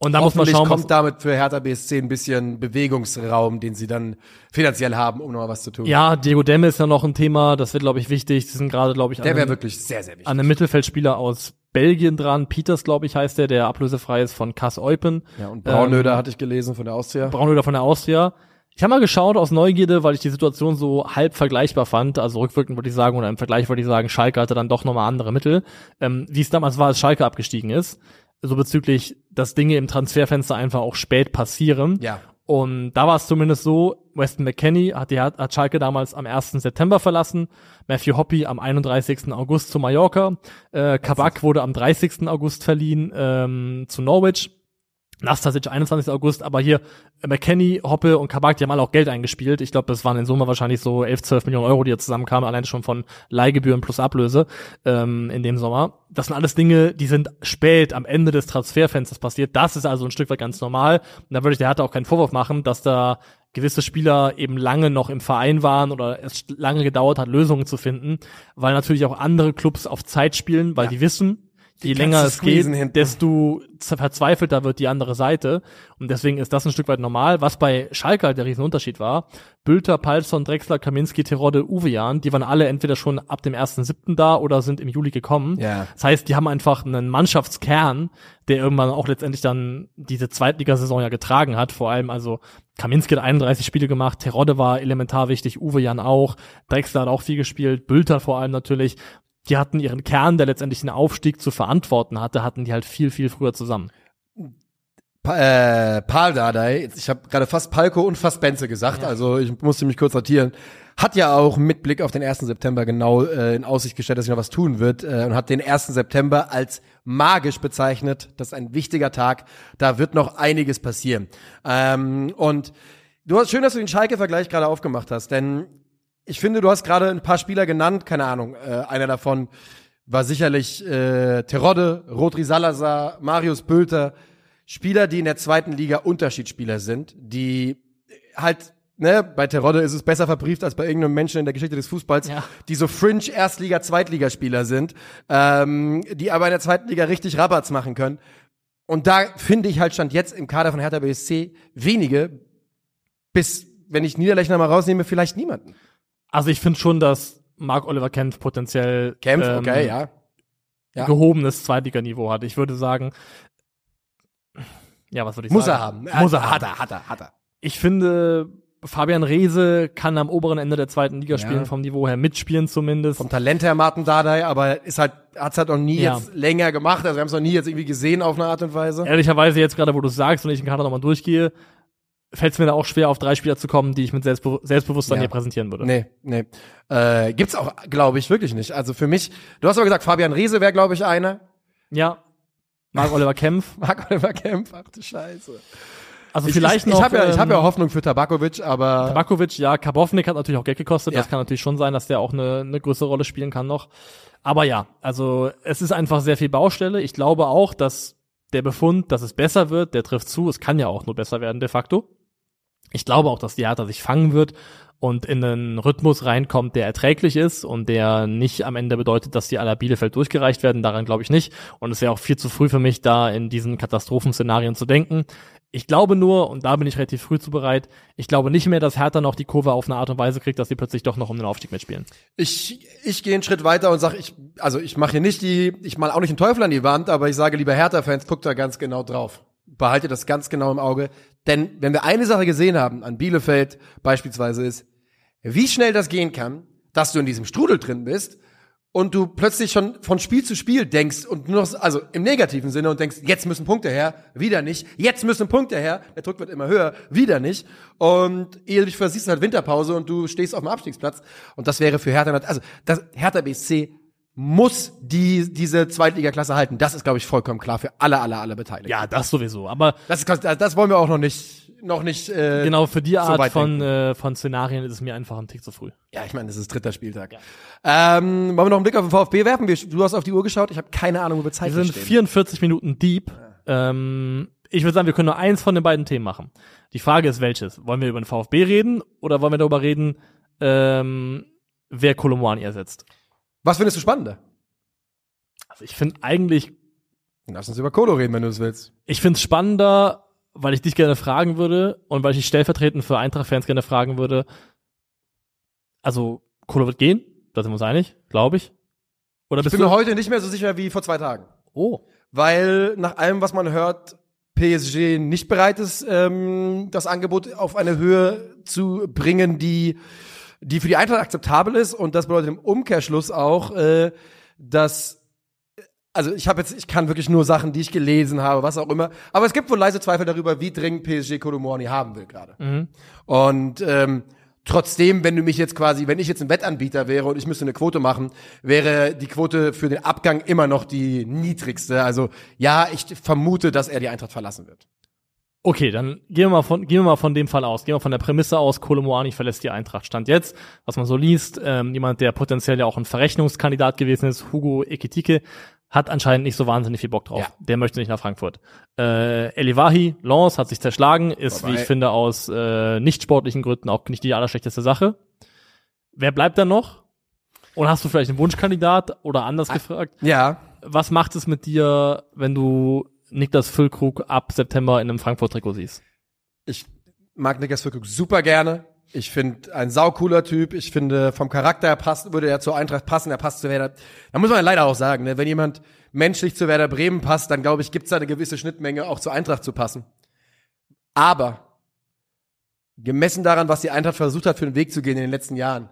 Und da muss man schauen, kommt damit für Hertha BSC ein bisschen Bewegungsraum, den sie dann finanziell haben, um nochmal was zu tun. Ja, Diego Demme ist ja noch ein Thema, das wird, glaube ich, wichtig. Die sind gerade, glaube ich, der wäre wirklich sehr, sehr wichtig. an einem Mittelfeldspieler aus Belgien dran. Peters, glaube ich, heißt der, der ablösefrei ist von Kass Eupen. Ja, und Braunöder Ähm, hatte ich gelesen von der Austria. Braunöder von der Austria. Ich habe mal geschaut aus Neugierde, weil ich die Situation so halb vergleichbar fand. Also rückwirkend würde ich sagen, oder im Vergleich würde ich sagen, Schalke hatte dann doch nochmal andere Mittel. Ähm, wie es damals war, als Schalke abgestiegen ist. So bezüglich, dass Dinge im Transferfenster einfach auch spät passieren. Ja. Und da war es zumindest so, Weston McKenney hat, die, hat Schalke damals am 1. September verlassen, Matthew Hoppy am 31. August zu Mallorca, äh, Kabak wurde am 30. August verliehen ähm, zu Norwich, Nastasic 21. August, aber hier äh, McKenney, Hoppe und Kabak, die haben alle auch Geld eingespielt. Ich glaube, das waren in Summe wahrscheinlich so 11, 12 Millionen Euro, die jetzt zusammenkamen, allein schon von Leihgebühren plus Ablöse ähm, in dem Sommer. Das sind alles Dinge, die sind spät am Ende des Transferfensters passiert. Das ist also ein Stück weit ganz normal. Und da würde ich der Hertha auch keinen Vorwurf machen, dass da gewisse Spieler eben lange noch im Verein waren oder es lange gedauert hat, Lösungen zu finden, weil natürlich auch andere Clubs auf Zeit spielen, weil die wissen, je länger es geht, hinten. desto verzweifelter wird die andere Seite. Und deswegen ist das ein Stück weit normal. Was bei Schalke halt der Riesenunterschied war, Bülter, Palsson, Drexler, Kaminski, Terodde, Uwejan, die waren alle entweder schon ab dem 1.7. da oder sind im Juli gekommen. Ja. Das heißt, die haben einfach einen Mannschaftskern, der irgendwann auch letztendlich dann diese Zweitligasaison ja getragen hat. Vor allem also Kaminski hat 31 Spiele gemacht, Terodde war elementar wichtig, Uwe Jan auch, Drexler hat auch viel gespielt, Bülter vor allem natürlich. Die hatten ihren Kern, der letztendlich den Aufstieg zu verantworten hatte, hatten die halt viel, viel früher zusammen. Pa äh, Paul Dardai, ich habe gerade fast Palko und fast Benze gesagt, also ich musste mich kurz sortieren, hat ja auch mit Blick auf den 1. September genau äh, in Aussicht gestellt, dass sich noch was tun wird äh, und hat den 1. September als magisch bezeichnet. Das ist ein wichtiger Tag, da wird noch einiges passieren. Ähm, und du hast schön, dass du den Schalke-Vergleich gerade aufgemacht hast, denn ich finde, du hast gerade ein paar Spieler genannt, keine Ahnung, äh, einer davon war sicherlich äh, Terodde, Rodri Salazar, Marius Bülter, Spieler, die in der zweiten Liga Unterschiedsspieler sind, die halt, ne, bei Terodde ist es besser verbrieft als bei irgendeinem Menschen in der Geschichte des Fußballs, Ja. die so Fringe Erstliga, Zweitligaspieler sind, ähm, die aber in der zweiten Liga richtig Rabatz machen können. Und da finde ich halt stand jetzt im Kader von Hertha BSC wenige, bis, wenn ich Niederlechner mal rausnehme, vielleicht niemanden. Also ich finde schon, dass Mark Oliver Kempf potenziell Kempf, ähm, okay, ja. Ja. gehobenes Zweitliganiveau hat. Ich würde sagen, ja, was würde ich Muss er sagen? haben. Muss er Hat haben. er, hat er, hat er. Ich finde, Fabian Reese kann am oberen Ende der zweiten Liga spielen, Ja. vom Niveau her mitspielen zumindest. Vom Talent her Martin Dardai, aber ist halt, hat's halt noch nie Ja. jetzt länger gemacht. Also wir haben es noch nie jetzt irgendwie gesehen auf eine Art und Weise. Ehrlicherweise jetzt gerade, wo du sagst und ich den Kader nochmal durchgehe, fällt es mir da auch schwer, auf drei Spieler zu kommen, die ich mit Selbstbe Selbstbewusstsein Ja. hier präsentieren würde. Nee, nee. Äh, gibt's auch, glaube ich, wirklich nicht. Also für mich, du hast aber gesagt, Fabian Reese wäre, glaube ich, einer. Ja. Mark Oliver Kempf. [LAUGHS] Marc Oliver Kempf, ach du Scheiße. Also Ich, vielleicht ich, noch. ich habe ja, ich hab ja ähm, Hoffnung für Tabakovic, aber Tabakovic, ja, Karbovnik hat natürlich auch Geld gekostet. Ja. Das kann natürlich schon sein, dass der auch eine, eine größere Rolle spielen kann noch. Aber ja, also es ist einfach sehr viel Baustelle. Ich glaube auch, dass der Befund, dass es besser wird, der trifft zu. Es kann ja auch nur besser werden de facto. Ich glaube auch, dass die Hertha sich fangen wird und in einen Rhythmus reinkommt, der erträglich ist und der nicht am Ende bedeutet, dass die aller Bielefeld durchgereicht werden. Daran glaube ich nicht. Und es wäre auch viel zu früh für mich, da in diesen Katastrophenszenarien zu denken. Ich glaube nur, und da bin ich relativ früh zu bereit, ich glaube nicht mehr, dass Hertha noch die Kurve auf eine Art und Weise kriegt, dass sie plötzlich doch noch um den Aufstieg mitspielen. ich, ich gehe einen Schritt weiter und sage, ich, also ich mache hier nicht die, ich mal auch nicht den Teufel an die Wand, aber ich sage, lieber Hertha-Fans, guckt da ganz genau drauf. Behaltet das ganz genau im Auge. Denn wenn wir eine Sache gesehen haben, an Bielefeld beispielsweise ist, wie schnell das gehen kann, dass du in diesem Strudel drin bist und du plötzlich schon von Spiel zu Spiel denkst und nur noch, also im negativen Sinne und denkst, jetzt müssen Punkte her, wieder nicht, jetzt müssen Punkte her, der Druck wird immer höher, wieder nicht. Und ehe du versiehst, halt Winterpause und du stehst auf dem Abstiegsplatz. Und das wäre für Hertha, also das Hertha BSC muss die, diese Zweitligaklasse halten. Das ist, glaube ich, vollkommen klar für alle, alle, alle Beteiligten. Ja, das sowieso. Aber Das, ist, das, wollen wir auch noch nicht, noch nicht, äh, genau für die so Art weit von, äh, von Szenarien ist es mir einfach ein Tick zu früh. Ja, ich meine, es ist dritter Spieltag. Ähm, wollen wir noch einen Blick auf den VfB werfen? Wir, du hast auf die Uhr geschaut. Ich habe keine Ahnung, wo wir Wir zeitlich sind stehen. 44 Minuten deep. Ähm, ich würde sagen, wir können nur eins von den beiden Themen machen. Die Frage ist welches? Wollen wir über den VfB reden oder wollen wir darüber reden, ähm, wer Kolomwani ersetzt? Was findest du spannender? Also ich finde eigentlich, Lass uns über Kolo reden, wenn du es willst. ich finde es spannender, weil ich dich gerne fragen würde und weil ich dich stellvertretend für Eintracht-Fans gerne fragen würde. Also, Kolo wird gehen, da sind wir uns einig, glaube ich. Oder Ich bin mir heute nicht mehr so sicher wie vor zwei Tagen. Oh. Weil nach allem, was man hört, PSG nicht bereit ist, ähm, das Angebot auf eine Höhe zu bringen, die, die für die Eintracht akzeptabel ist. Und das bedeutet im Umkehrschluss auch, äh, dass also ich habe jetzt, ich kann wirklich nur Sachen, die ich gelesen habe, was auch immer. Aber es gibt wohl leise Zweifel darüber, wie dringend PSG Kolomorni haben will gerade. Mhm. Und ähm, trotzdem, wenn du mich jetzt quasi, wenn ich jetzt ein Wettanbieter wäre und ich müsste eine Quote machen, wäre die Quote für den Abgang immer noch die niedrigste. Also ja, ich vermute, dass er die Eintracht verlassen wird. Okay, dann gehen wir mal von, gehen wir mal von dem Fall aus. Gehen wir von der Prämisse aus, Kolomoani verlässt die Eintracht. Stand jetzt, was man so liest, ähm, jemand, der potenziell ja auch ein Verrechnungskandidat gewesen ist, Hugo Ekitike, hat anscheinend nicht so wahnsinnig viel Bock drauf. Ja. Der möchte nicht nach Frankfurt. Äh, Elivahi, Lens hat sich zerschlagen, ist, Vorbei. wie ich finde, aus äh, nicht sportlichen Gründen auch nicht die allerschlechteste Sache. Wer bleibt da noch? Und hast du vielleicht einen Wunschkandidat oder anders gefragt? Ja, Was macht es mit dir, wenn du Niklas Füllkrug ab September in einem Frankfurt-Trikot siehst? ich mag Niklas Füllkrug super gerne. Ich finde ein saucooler Typ. Ich finde vom Charakter her passt, würde er zur Eintracht passen. Er passt zu Werder. Da muss man leider auch sagen, ne, wenn jemand menschlich zu Werder Bremen passt, dann glaube ich, gibt es da eine gewisse Schnittmenge auch zur Eintracht zu passen. Aber gemessen daran, was die Eintracht versucht hat, für den Weg zu gehen in den letzten Jahren,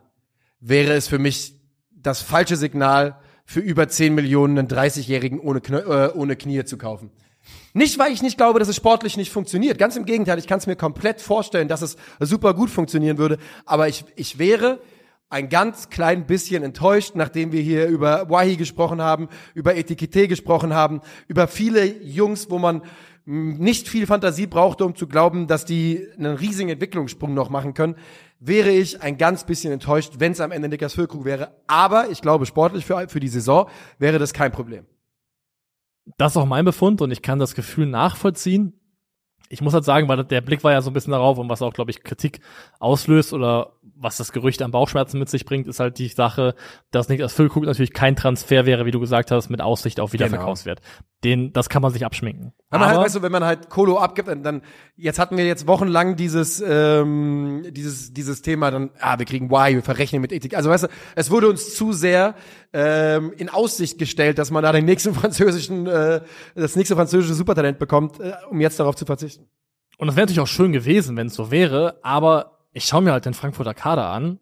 wäre es für mich das falsche Signal, für über 10 Millionen einen 30-Jährigen ohne, äh, ohne Knie zu kaufen. Nicht, weil ich nicht glaube, dass es sportlich nicht funktioniert. Ganz im Gegenteil, ich kann es mir komplett vorstellen, dass es super gut funktionieren würde. Aber ich, ich wäre ein ganz klein bisschen enttäuscht, nachdem wir hier über Wahi gesprochen haben, über Etikette gesprochen haben, über viele Jungs, wo man mh, nicht viel Fantasie brauchte, um zu glauben, dass die einen riesigen Entwicklungssprung noch machen können, wäre ich ein ganz bisschen enttäuscht, wenn es am Ende Niklas Füllkrug wäre. Aber ich glaube, sportlich für, für die Saison wäre das kein Problem. Das ist auch mein Befund und ich kann das Gefühl nachvollziehen. Ich muss halt sagen, weil der Blick war ja so ein bisschen darauf und was auch, glaube ich, Kritik auslöst oder was das Gerücht an Bauchschmerzen mit sich bringt, ist halt die Sache, dass Niklas Füllkrug natürlich kein Transfer wäre, wie du gesagt hast, mit Aussicht auf Wiederverkaufswert. Den, das kann man sich abschminken. Wenn man halt, Aber- weißt du, wenn man halt Kolo abgibt, dann, dann jetzt hatten wir jetzt wochenlang dieses ähm, dieses dieses Thema, dann ah, wir kriegen Y, wir verrechnen mit Ethik. Also weißt du, es wurde uns zu sehr ähm, in Aussicht gestellt, dass man da den nächsten [LAUGHS] französischen äh, das nächste französische Supertalent bekommt, äh, um jetzt darauf zu verzichten. Und das wäre natürlich auch schön gewesen, wenn es so wäre, aber ich schaue mir halt den Frankfurter Kader an.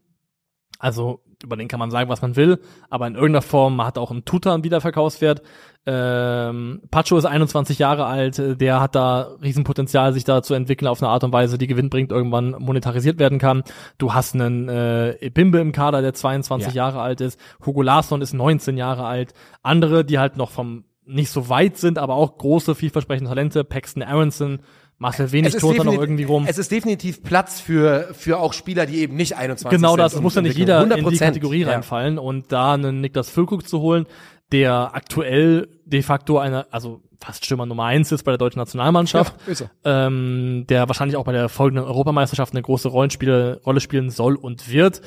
Also über den kann man sagen, was man will, aber in irgendeiner Form hat auch ein Tuta einen Wiederverkaufswert. Ähm, Pacho ist 21 Jahre alt, äh, der hat da Riesenpotenzial, sich da zu entwickeln auf eine Art und Weise, die Gewinn bringt, irgendwann monetarisiert werden kann. Du hast einen äh, Bimbe im Kader, der 22 Ja. Jahre alt ist. Hugo Larsson ist 19 Jahre alt. Andere, die halt noch vom nicht so weit sind, aber auch große, vielversprechende Talente. Paxton Aronson, Marcel Wenig Es ist tot da noch definitiv- irgendwie rum. Es ist definitiv Platz für für auch Spieler, die eben nicht 21 Genau sind. das, es und muss ja nicht jeder in die 100%, Kategorie ja. reinfallen und da einen Niklas Füllkrug zu holen, der aktuell de facto eine, also fast Stürmer Nummer eins ist bei der deutschen Nationalmannschaft, Ja, ist er. ähm, der wahrscheinlich auch bei der folgenden Europameisterschaft eine große Rollenspiele, Rolle spielen soll und wird.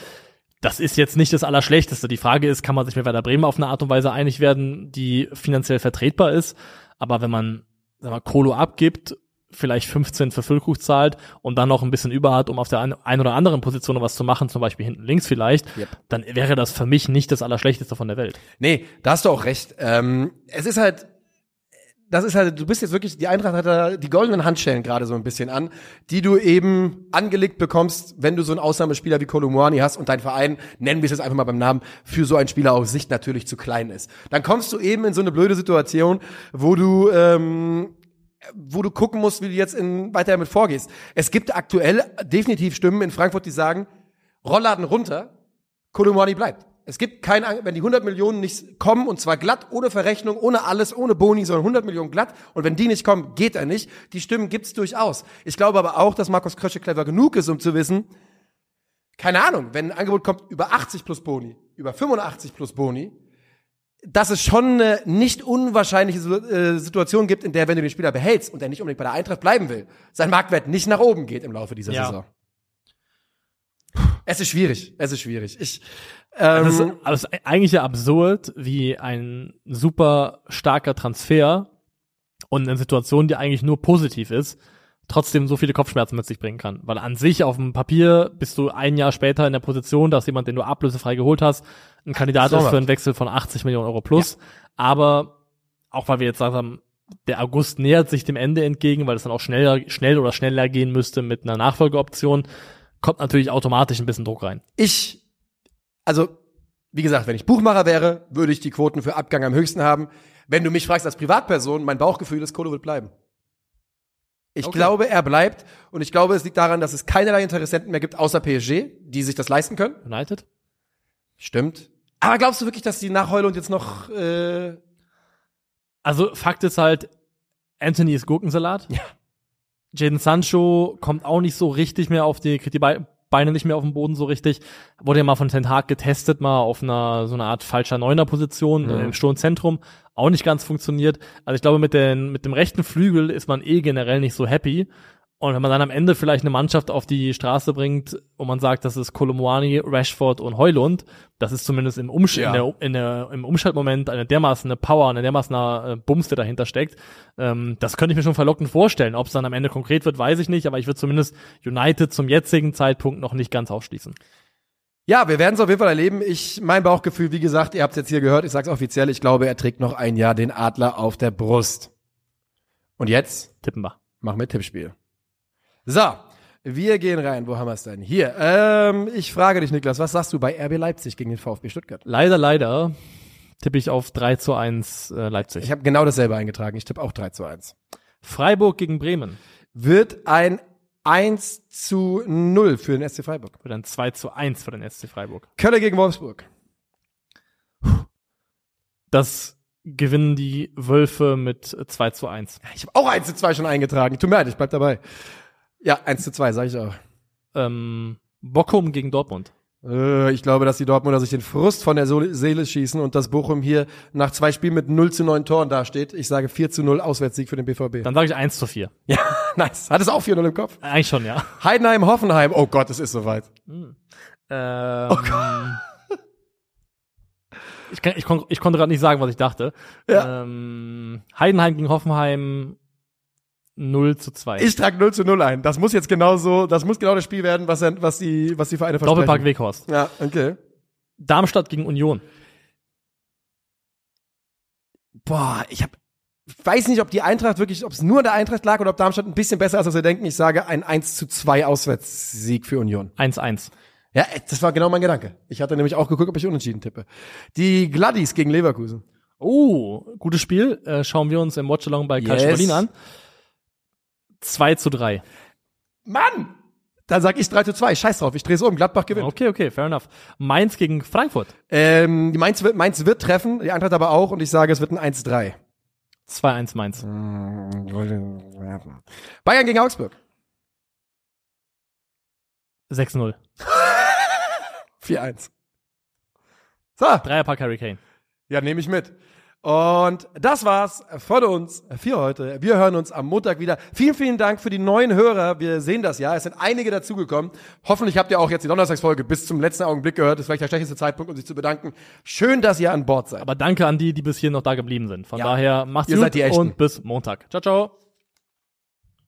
Das ist jetzt nicht das Allerschlechteste. Die Frage ist, kann man sich mit Werder Bremen auf eine Art und Weise einig werden, die finanziell vertretbar ist? Aber wenn man, sag mal, Kolo abgibt, vielleicht 15 für Füllkrug zahlt und dann noch ein bisschen über hat, um auf der ein, ein oder anderen Position noch was zu machen, zum Beispiel hinten links vielleicht, Yep. dann wäre das für mich nicht das Allerschlechteste von der Welt. Nee, da hast du auch recht. Ähm, es ist halt, das ist halt, du bist jetzt wirklich, die Eintracht hat da die goldenen Handschellen gerade so ein bisschen an, die du eben angelegt bekommst, wenn du so einen Ausnahmespieler wie Kolumani hast und dein Verein, nennen wir es jetzt einfach mal beim Namen, für so einen Spieler aus Sicht natürlich zu klein ist. Dann kommst du eben in so eine blöde Situation, wo du, ähm, wo du gucken musst, wie du jetzt in, weiter damit vorgehst. Es gibt aktuell definitiv Stimmen in Frankfurt, die sagen, Rollladen runter, Kolumani bleibt. Es gibt kein, wenn die 100 Millionen nicht kommen, und zwar glatt, ohne Verrechnung, ohne alles, ohne Boni, sondern 100 Millionen glatt, und wenn die nicht kommen, geht er nicht. Die Stimmen gibt's durchaus. Ich glaube aber auch, dass Markus Krösche clever genug ist, um zu wissen, keine Ahnung, wenn ein Angebot kommt über 80 plus Boni, über 85 plus Boni, dass es schon eine nicht unwahrscheinliche äh, Situation gibt, in der, wenn du den Spieler behältst und er nicht unbedingt bei der Eintracht bleiben will, sein Marktwert nicht nach oben geht im Laufe dieser Ja. Saison. Es ist schwierig. Es ist schwierig. Ich, Das ist, ähm, aber es ist eigentlich ja absurd, wie ein super starker Transfer und eine Situation, die eigentlich nur positiv ist, trotzdem so viele Kopfschmerzen mit sich bringen kann. Weil an sich auf dem Papier bist du ein Jahr später in der Position, dass jemand, den du ablösefrei geholt hast, ein Kandidat ist für einen Wechsel von 80 Millionen Euro plus. Aber auch weil wir jetzt sagen, der August nähert sich dem Ende entgegen, weil es dann auch schneller, schnell oder schneller gehen müsste mit einer Nachfolgeoption, kommt natürlich automatisch ein bisschen Druck rein. ich, also, wie gesagt, wenn ich Buchmacher wäre, würde ich die Quoten für Abgang am höchsten haben. Wenn du mich fragst als Privatperson, mein Bauchgefühl ist, Kolo wird bleiben. Ich Okay. glaube, er bleibt. Und ich glaube, es liegt daran, dass es keinerlei Interessenten mehr gibt, außer PSG, die sich das leisten können. United? Stimmt. Aber glaubst du wirklich, dass die nach Heulund jetzt noch, äh, Also Fakt ist halt, Anthony ist Gurkensalat. Ja. Jaden Sancho kommt auch nicht so richtig mehr auf die, kriegt die Be- Beine nicht mehr auf den Boden so richtig. Wurde ja mal von Ten Hag getestet, mal auf einer so einer Art falscher Neuner-Position Mhm. äh, im Sturmzentrum. Auch nicht ganz funktioniert. Also ich glaube, mit, den, mit dem rechten Flügel ist man eh generell nicht so happy. Und wenn man dann am Ende vielleicht eine Mannschaft auf die Straße bringt und man sagt, das ist Kolomwani, Rashford und Heulund, das ist zumindest im, Umsch Ja. in der, in der, im Umschaltmoment eine dermaßen eine Power, eine dermaßen eine äh, Bums, der dahinter steckt. Ähm, das könnte ich mir schon verlockend vorstellen. Ob es dann am Ende konkret wird, weiß ich nicht, aber ich würde zumindest United zum jetzigen Zeitpunkt noch nicht ganz ausschließen. Ja, wir werden es auf jeden Fall erleben. Ich, mein Bauchgefühl, wie gesagt, ihr habt es jetzt hier gehört, ich sag's offiziell, ich glaube, er trägt noch ein Jahr den Adler auf der Brust. Und jetzt Tippen wir. machen wir Tippspiel. So, wir gehen rein. Wo haben wir es denn? Hier. Ähm, ich frage dich, Niklas, was sagst du bei RB Leipzig gegen den VfB Stuttgart? Leider, leider tippe ich auf 3 zu 1 äh, Leipzig. Ich habe genau dasselbe eingetragen. Ich tippe auch 3 zu 1. Freiburg gegen Bremen. Wird ein 1 zu 0 für den SC Freiburg. Wird dann 2 zu 1 für den SC Freiburg. Köln gegen Wolfsburg. Das gewinnen die Wölfe mit 2 zu 1. Ich habe auch 1 zu 2 schon eingetragen. Tut mir leid, ich bleib dabei. Ja, 1 zu 2, sage ich auch. Ähm, Bochum gegen Dortmund. Äh, ich glaube, dass die Dortmunder sich den Frust von der Seele schießen und dass Bochum hier nach zwei Spielen mit 0 zu 9 Toren dasteht. Ich sage 4 zu 0 Auswärtssieg für den BVB. Dann sage ich 1 zu 4. [LAUGHS] Ja, nice. Hat es auch 4-0 im Kopf? Eigentlich schon, ja. Heidenheim, Hoffenheim. Oh Gott, es ist soweit. Ähm, Oh ich, kann, ich, kon, ich konnte gerade nicht sagen, was ich dachte. Ja. Ähm, Heidenheim gegen Hoffenheim 0 zu 2. Ich trage 0 zu 0 ein. Das muss jetzt genau so, das muss genau das Spiel werden, was, was, die, was die Vereine versprechen. Doppelpack Weghorst. Ja, okay. Darmstadt gegen Union. Boah, ich hab, weiß nicht, ob die Eintracht wirklich, ob es nur an der Eintracht lag oder ob Darmstadt ein bisschen besser ist, als wir denken. Ich sage ein 1 zu 2 Auswärtssieg für Union. 1-1. Ja, das war genau mein Gedanke. Ich hatte nämlich auch geguckt, ob ich unentschieden tippe. Die Gladdies gegen Leverkusen. Oh, gutes Spiel. Äh, schauen wir uns im Watchalong bei Calcio Yes. Berlin an. 2 zu 3. Mann! Dann sag ich 3 zu 2. Scheiß drauf, ich drehe es um. Gladbach gewinnt. Okay, okay, fair enough. Mainz gegen Frankfurt. Ähm, Mainz wird, Mainz wird treffen, die Eintracht aber auch und ich sage, es wird ein 1-3. 2-1 Mainz. Bayern gegen Augsburg. 6-0. 4-1. [LAUGHS] So, Dreierpack Harry Kane. ja, nehme ich mit. Und das war's von uns für heute. Wir hören uns am Montag wieder. Vielen, vielen Dank für die neuen Hörer. Wir sehen das ja. Es sind einige dazugekommen. Hoffentlich habt ihr auch jetzt die Donnerstagsfolge bis zum letzten Augenblick gehört. Das ist vielleicht der schlechteste Zeitpunkt, um sich zu bedanken. Schön, dass ihr an Bord seid. Aber danke an die, die bis hier noch da geblieben sind. Von Ja. daher macht's Ihr gut und bis Montag. Ciao, ciao.